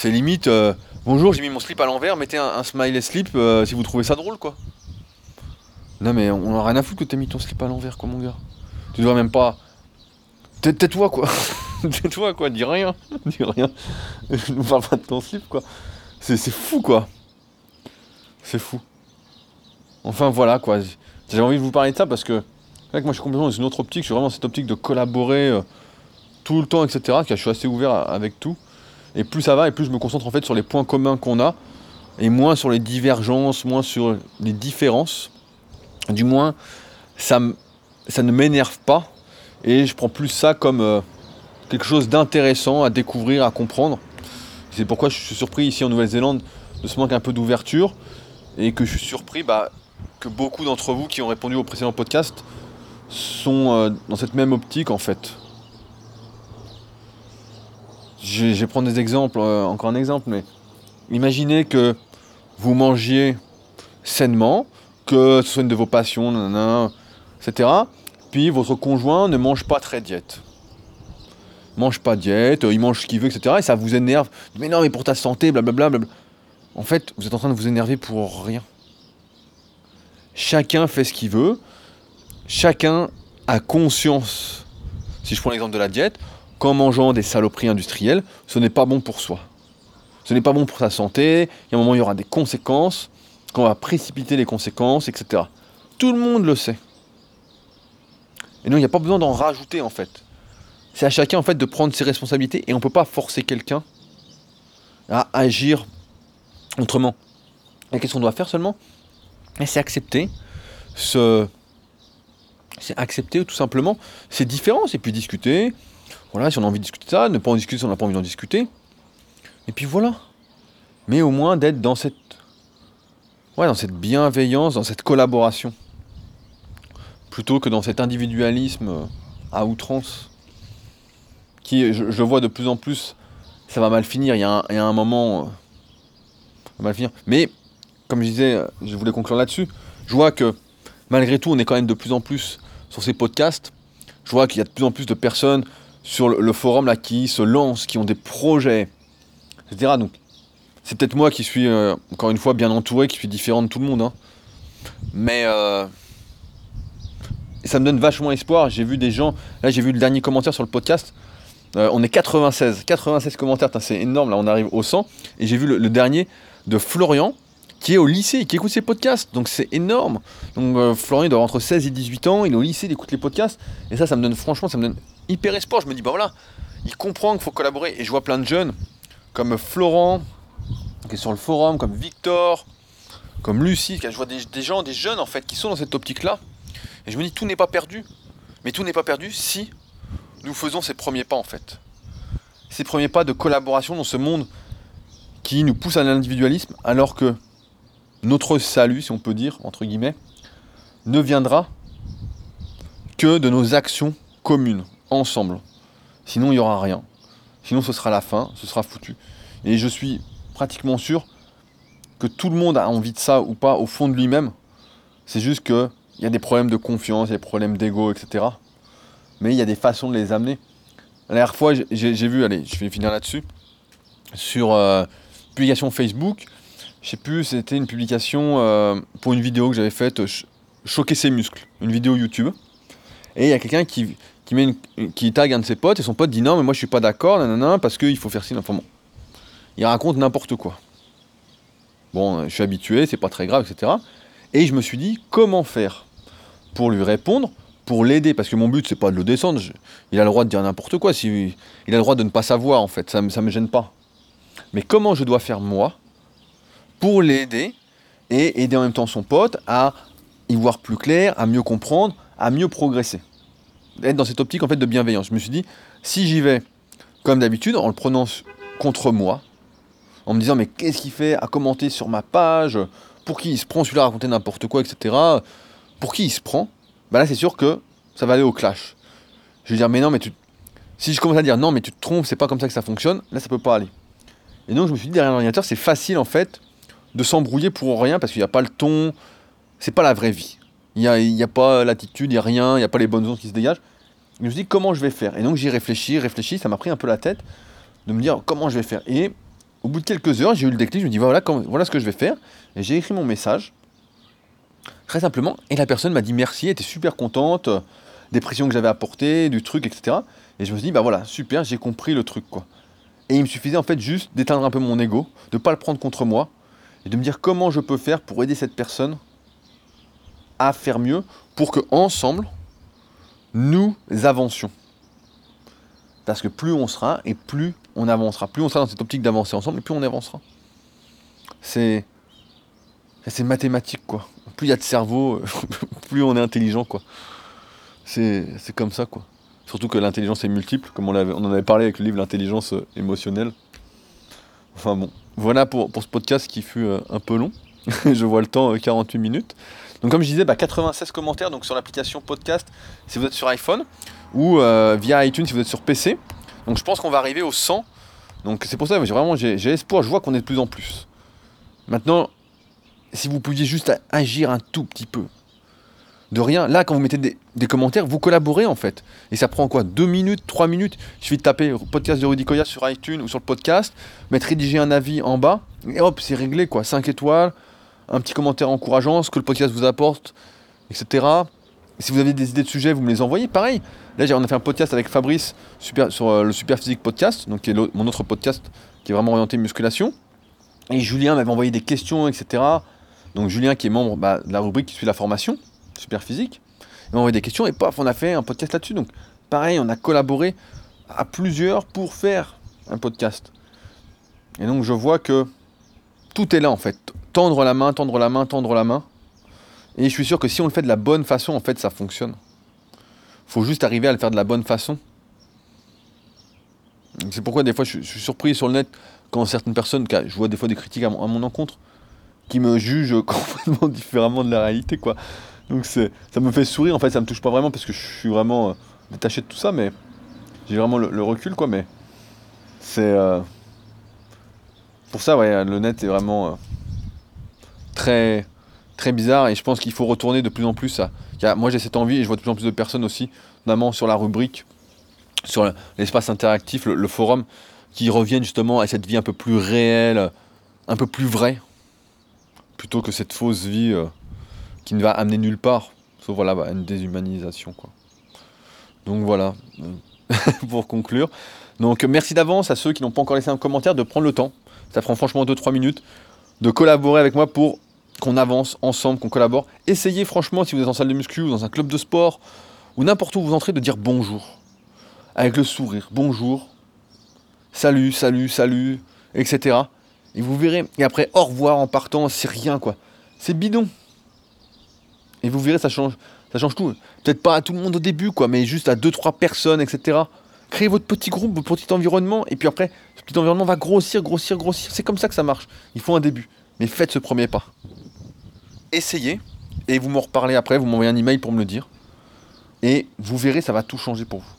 c'est limite, euh, bonjour, j'ai mis mon slip à l'envers, mettez un, smiley slip euh, si vous trouvez ça drôle, quoi. Non, mais on a rien à foutre que t'aies mis ton slip à l'envers, quoi, mon gars. Tu dois même pas. Tais-toi, quoi. Tais-toi, quoi, dis rien. dis rien. Je ne parle pas de ton slip, quoi. C'est fou, quoi. C'est fou. Enfin, voilà, quoi. J'ai envie de vous parler de ça parce que. moi, je suis complètement dans une autre optique. Je suis vraiment dans cette optique de collaborer euh, tout le temps, etc. je suis assez ouvert avec tout. Et plus ça va, et plus je me concentre en fait sur les points communs qu'on a, et moins sur les divergences, moins sur les différences. Du moins, ça, ça ne m'énerve pas, et je prends plus ça comme euh, quelque chose d'intéressant à découvrir, à comprendre. C'est pourquoi je suis surpris ici en Nouvelle-Zélande de ce manque un peu d'ouverture, et que je suis surpris bah, que beaucoup d'entre vous qui ont répondu au précédent podcast sont euh, dans cette même optique en fait. Je, vais prendre des exemples, euh, encore un exemple, mais imaginez que vous mangiez sainement, que ce soit une de vos passions, etc. Puis votre conjoint ne mange pas très diète. mange pas diète, il mange ce qu'il veut, etc. Et ça vous énerve. Mais non, mais pour ta santé, blablabla. En fait, vous êtes en train de vous énerver pour rien. Chacun fait ce qu'il veut. Chacun a conscience. Si je prends l'exemple de la diète, qu'en mangeant des saloperies industrielles, ce n'est pas bon pour soi. Ce n'est pas bon pour sa santé, il y a un moment il y aura des conséquences, qu'on va précipiter les conséquences, etc. Tout le monde le sait. Et donc il n'y a pas besoin d'en rajouter en fait. C'est à chacun en fait de prendre ses responsabilités et on ne peut pas forcer quelqu'un à agir autrement. Et qu'est-ce qu'on doit faire seulement? C'est accepter ce... C'est accepter tout simplement ces différences et puis discuter, voilà, si on a envie de discuter de ça, ne pas en discuter si on n'a pas envie d'en discuter. Et puis voilà. Mais au moins d'être dans cette, dans cette bienveillance, dans cette collaboration. Plutôt que dans cet individualisme euh, à outrance. Qui, je, vois de plus en plus, ça va mal finir. Il y a un, moment. Euh, va mal finir. Mais, comme je disais, je voulais conclure là-dessus. Je vois que malgré tout, on est quand même de plus en plus sur ces podcasts. Je vois qu'il y a de plus en plus de personnes sur le, forum là qui se lancent, qui ont des projets, etc. Donc c'est peut-être moi qui suis euh, encore une fois bien entouré, qui suis différent de tout le monde. Hein. Mais euh, ça me donne vachement espoir. J'ai vu des gens, là j'ai vu le dernier commentaire sur le podcast. Euh, on est 96, 96 commentaires, c'est énorme, là on arrive au 100. Et j'ai vu le, dernier de Florian, qui est au lycée, qui écoute ses podcasts. Donc c'est énorme. Donc euh, Florian doit avoir entre 16 et 18 ans, il est au lycée, il écoute les podcasts. Et ça, ça me donne franchement, ça me donne hyper espoir. Je me dis, bah voilà, il comprend qu'il faut collaborer. Et je vois plein de jeunes, comme Florent, qui est sur le forum, comme Victor, comme Lucie, je vois des, des gens, des jeunes en fait, qui sont dans cette optique-là. Et je me dis, tout n'est pas perdu. Mais tout n'est pas perdu si nous faisons ces premiers pas en fait. Ces premiers pas de collaboration dans ce monde qui nous pousse à l'individualisme, alors que notre salut, si on peut dire, entre guillemets, ne viendra que de nos actions communes, ensemble. Sinon, il n'y aura rien. Sinon, ce sera la fin, ce sera foutu. Et je suis pratiquement sûr que tout le monde a envie de ça ou pas au fond de lui-même. C'est juste que il y a des problèmes de confiance, il y a des problèmes d'ego, etc. Mais il y a des façons de les amener. La dernière fois, j'ai vu, allez, je vais finir là-dessus, sur euh, publication Facebook, je sais plus, c'était une publication euh, pour une vidéo que j'avais faite, choquer ses muscles, une vidéo YouTube. Et il y a quelqu'un qui, qui, met qui tag un de ses potes et son pote dit non, mais moi je suis pas d'accord, nanana, parce qu'il faut faire ci, enfin bon. Il raconte n'importe quoi. Bon, je suis habitué, c'est pas très grave, etc. Et je me suis dit, comment faire pour lui répondre, pour l'aider, parce que mon but c'est pas de le descendre, il a le droit de dire n'importe quoi, il a le droit de ne pas savoir en fait, ça ne me gêne pas. Mais comment je dois faire moi pour l'aider et aider en même temps son pote à y voir plus clair, à mieux comprendre, à mieux progresser. Être dans cette optique en fait de bienveillance. Je me suis dit, si j'y vais comme d'habitude, en le prenant contre moi, en me disant mais qu'est-ce qu'il fait à commenter sur ma page, pour qui il se prend celui-là à raconter n'importe quoi, etc pour qui il se prend, bah là c'est sûr que ça va aller au clash. Je vais dire, mais non, mais tu. Si je commence à dire non, mais tu te trompes, c'est pas comme ça que ça fonctionne, là ça peut pas aller. Et donc je me suis dit, derrière l'ordinateur, c'est facile en fait de s'embrouiller pour rien parce qu'il n'y a pas le ton, c'est pas la vraie vie. Il n'y a, y a pas l'attitude, il n'y a rien, il n'y a pas les bonnes ondes qui se dégagent. je me suis dit, comment je vais faire? Et donc j'y réfléchis, réfléchis, ça m'a pris un peu la tête de me dire comment je vais faire? Et au bout de quelques heures, j'ai eu le déclic, je me dis, voilà, voilà ce que je vais faire. Et j'ai écrit mon message Très simplement. Et la personne m'a dit merci, elle était super contente euh, des pressions que j'avais apportées, du truc, etc. Et je me suis dit, bah voilà, super, j'ai compris le truc, quoi. Et il me suffisait en fait juste d'éteindre un peu mon ego, de ne pas le prendre contre moi, et de me dire comment je peux faire pour aider cette personne à faire mieux, pour que ensemble nous avancions. Parce que plus on sera, et plus on avancera. Plus on sera dans cette optique d'avancer ensemble, et plus on avancera. C'est c'est mathématique, quoi. Plus il y a de cerveau, plus on est intelligent, quoi. C'est comme ça, quoi. Surtout que l'intelligence est multiple, comme on, on, en avait parlé avec le livre L'intelligence euh, émotionnelle. Enfin bon, voilà pour, pour ce podcast qui fut euh, un peu long. je vois le temps, 48 euh, minutes. Donc comme je disais, 96 bah, commentaires donc sur l'application podcast si vous êtes sur iPhone ou via iTunes si vous êtes sur PC. Donc je pense qu'on va arriver au 100. Donc c'est pour ça que vraiment j'ai espoir, je vois qu'on est de plus en plus. Maintenant, si vous pouviez juste agir un tout petit peu. De rien. Là, quand vous mettez des, commentaires, vous collaborez en fait. Et ça prend quoi? Deux minutes, trois minutes? Il suffit de taper podcast de Rudy Koya sur iTunes ou sur le podcast, mettre rédiger un avis en bas, et hop, c'est réglé quoi. 5 étoiles, un petit commentaire encourageant, ce que le podcast vous apporte, etc. si vous avez des idées de sujets, vous me les envoyez. Pareil, là, on a fait un podcast avec Fabrice sur euh, le Super Physique Podcast, donc qui est mon autre podcast qui est vraiment orienté musculation. Et Julien m'avait envoyé des questions, etc. Donc Julien, qui est membre bah, de la rubrique qui suit la formation, super physique, il m'a envoyé des questions et paf, on a fait un podcast là-dessus. Donc pareil, on a collaboré à plusieurs pour faire un podcast. Et donc je vois que tout est là en fait. Tendre la main, tendre la main, tendre la main. Et je suis sûr que si on le fait de la bonne façon, en fait, ça fonctionne. faut juste arriver à le faire de la bonne façon. C'est pourquoi des fois je suis surpris sur le net quand certaines personnes, je vois des fois des critiques à mon encontre, qui me juge complètement différemment de la réalité, quoi. Donc c'est, ça me fait sourire, en fait, ça me touche pas vraiment parce que je suis vraiment euh, détaché de tout ça, mais j'ai vraiment le, recul, quoi. Mais c'est. Euh, pour ça, ouais, le net est vraiment euh, très, très bizarre et je pense qu'il faut retourner de plus en plus à. moi, j'ai cette envie et je vois de plus en plus de personnes aussi, notamment sur la rubrique, sur l'espace interactif, le forum, qui reviennent justement à cette vie un peu plus réelle, un peu plus vraie, plutôt que cette fausse vie qui ne va amener nulle part. Sauf voilà, bah, une déshumanisation. Quoi. Donc voilà, pour conclure. Donc merci d'avance à ceux qui n'ont pas encore laissé un commentaire de prendre le temps. Ça prend franchement 2-3 minutes de collaborer avec moi pour qu'on avance ensemble, qu'on collabore. Essayez franchement, si vous êtes en salle de muscu ou dans un club de sport ou n'importe où vous entrez, de dire bonjour. Avec le sourire. Bonjour. Salut, salut, salut, etc. Et vous verrez. Et après, au revoir en partant, c'est rien quoi. C'est bidon. Et vous verrez, ça change, ça change tout. Peut-être pas à tout le monde au début, quoi, mais juste à 2-3 personnes, etc. Créez votre petit groupe, votre petit environnement, et puis après, ce petit environnement va grossir, grossir, grossir. C'est comme ça que ça marche. Il faut un début. Mais faites ce premier pas. Essayez, et vous m'en reparlez après, vous m'envoyez un email pour me le dire. Et vous verrez, ça va tout changer pour vous.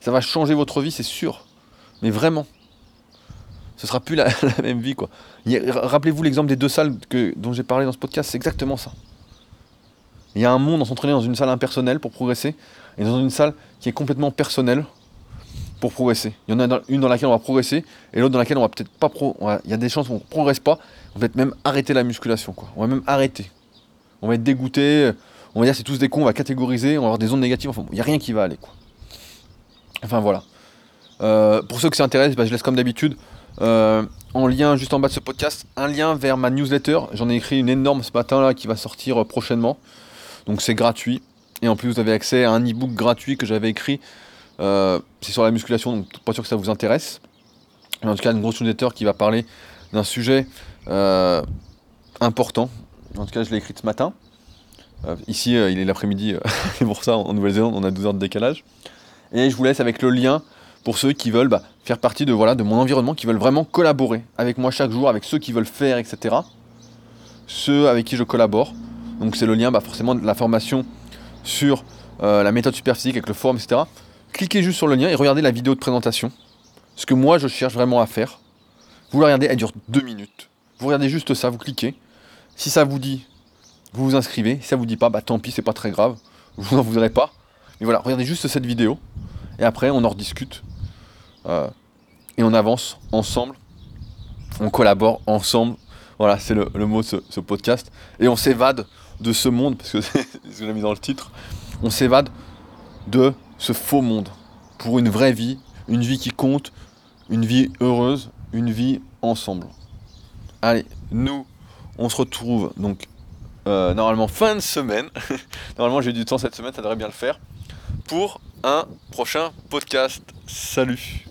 Ça va changer votre vie, c'est sûr. Mais vraiment. Ce sera plus la, même vie, quoi. Rappelez-vous l'exemple des deux salles que, dont j'ai parlé dans ce podcast, c'est exactement ça. Il y a un monde, on s'entraîner dans une salle impersonnelle pour progresser, et dans une salle qui est complètement personnelle pour progresser. Il y en a une dans laquelle on va progresser, et l'autre dans laquelle on va peut-être pas pro. Il y a des chances qu'on ne progresse pas, on va peut-être même arrêter la musculation. On va même arrêter. On va être dégoûté, on va dire c'est tous des cons, on va catégoriser, on va avoir des ondes négatives, enfin il n'y a rien qui va aller. Enfin voilà. Euh, pour ceux qui s'intéressent, bah, je laisse comme d'habitude euh, en lien juste en bas de ce podcast un lien vers ma newsletter. J'en ai écrit une énorme ce matin là qui va sortir euh, prochainement. Donc c'est gratuit. Et en plus, vous avez accès à un e-book gratuit que j'avais écrit. Euh, c'est sur la musculation, donc pas sûr que ça vous intéresse. Mais en tout cas, une grosse newsletter qui va parler d'un sujet euh, important. En tout cas, je l'ai écrit ce matin. Euh, ici, il est l'après-midi, c'est pour ça, en Nouvelle-Zélande, on a 12 heures de décalage. Et je vous laisse avec le lien pour ceux qui veulent bah, faire partie de, voilà, de mon environnement, qui veulent vraiment collaborer avec moi chaque jour, avec ceux qui veulent faire, etc. Ceux avec qui je collabore. Donc c'est le lien bah, forcément de la formation sur euh, la méthode superphysique avec le forum, etc. Cliquez juste sur le lien et regardez la vidéo de présentation. Ce que moi je cherche vraiment à faire. Vous la regardez, elle dure deux minutes. Vous regardez juste ça, vous cliquez. Si ça vous dit, vous vous inscrivez. Si ça vous dit pas, bah tant pis, c'est pas très grave. Vous n'en voudrez pas. Mais voilà, regardez juste cette vidéo. Et après, on en rediscute. Euh, et on avance ensemble. On collabore ensemble. Voilà, c'est le, mot de ce podcast. Et on s'évade de ce monde, parce que c'est ce que mis dans le titre, on s'évade de ce faux monde pour une vraie vie, une vie qui compte, une vie heureuse, une vie ensemble. Allez, nous, on se retrouve donc euh, normalement fin de semaine. normalement j'ai du temps cette semaine, ça devrait bien le faire. Pour un prochain podcast. Salut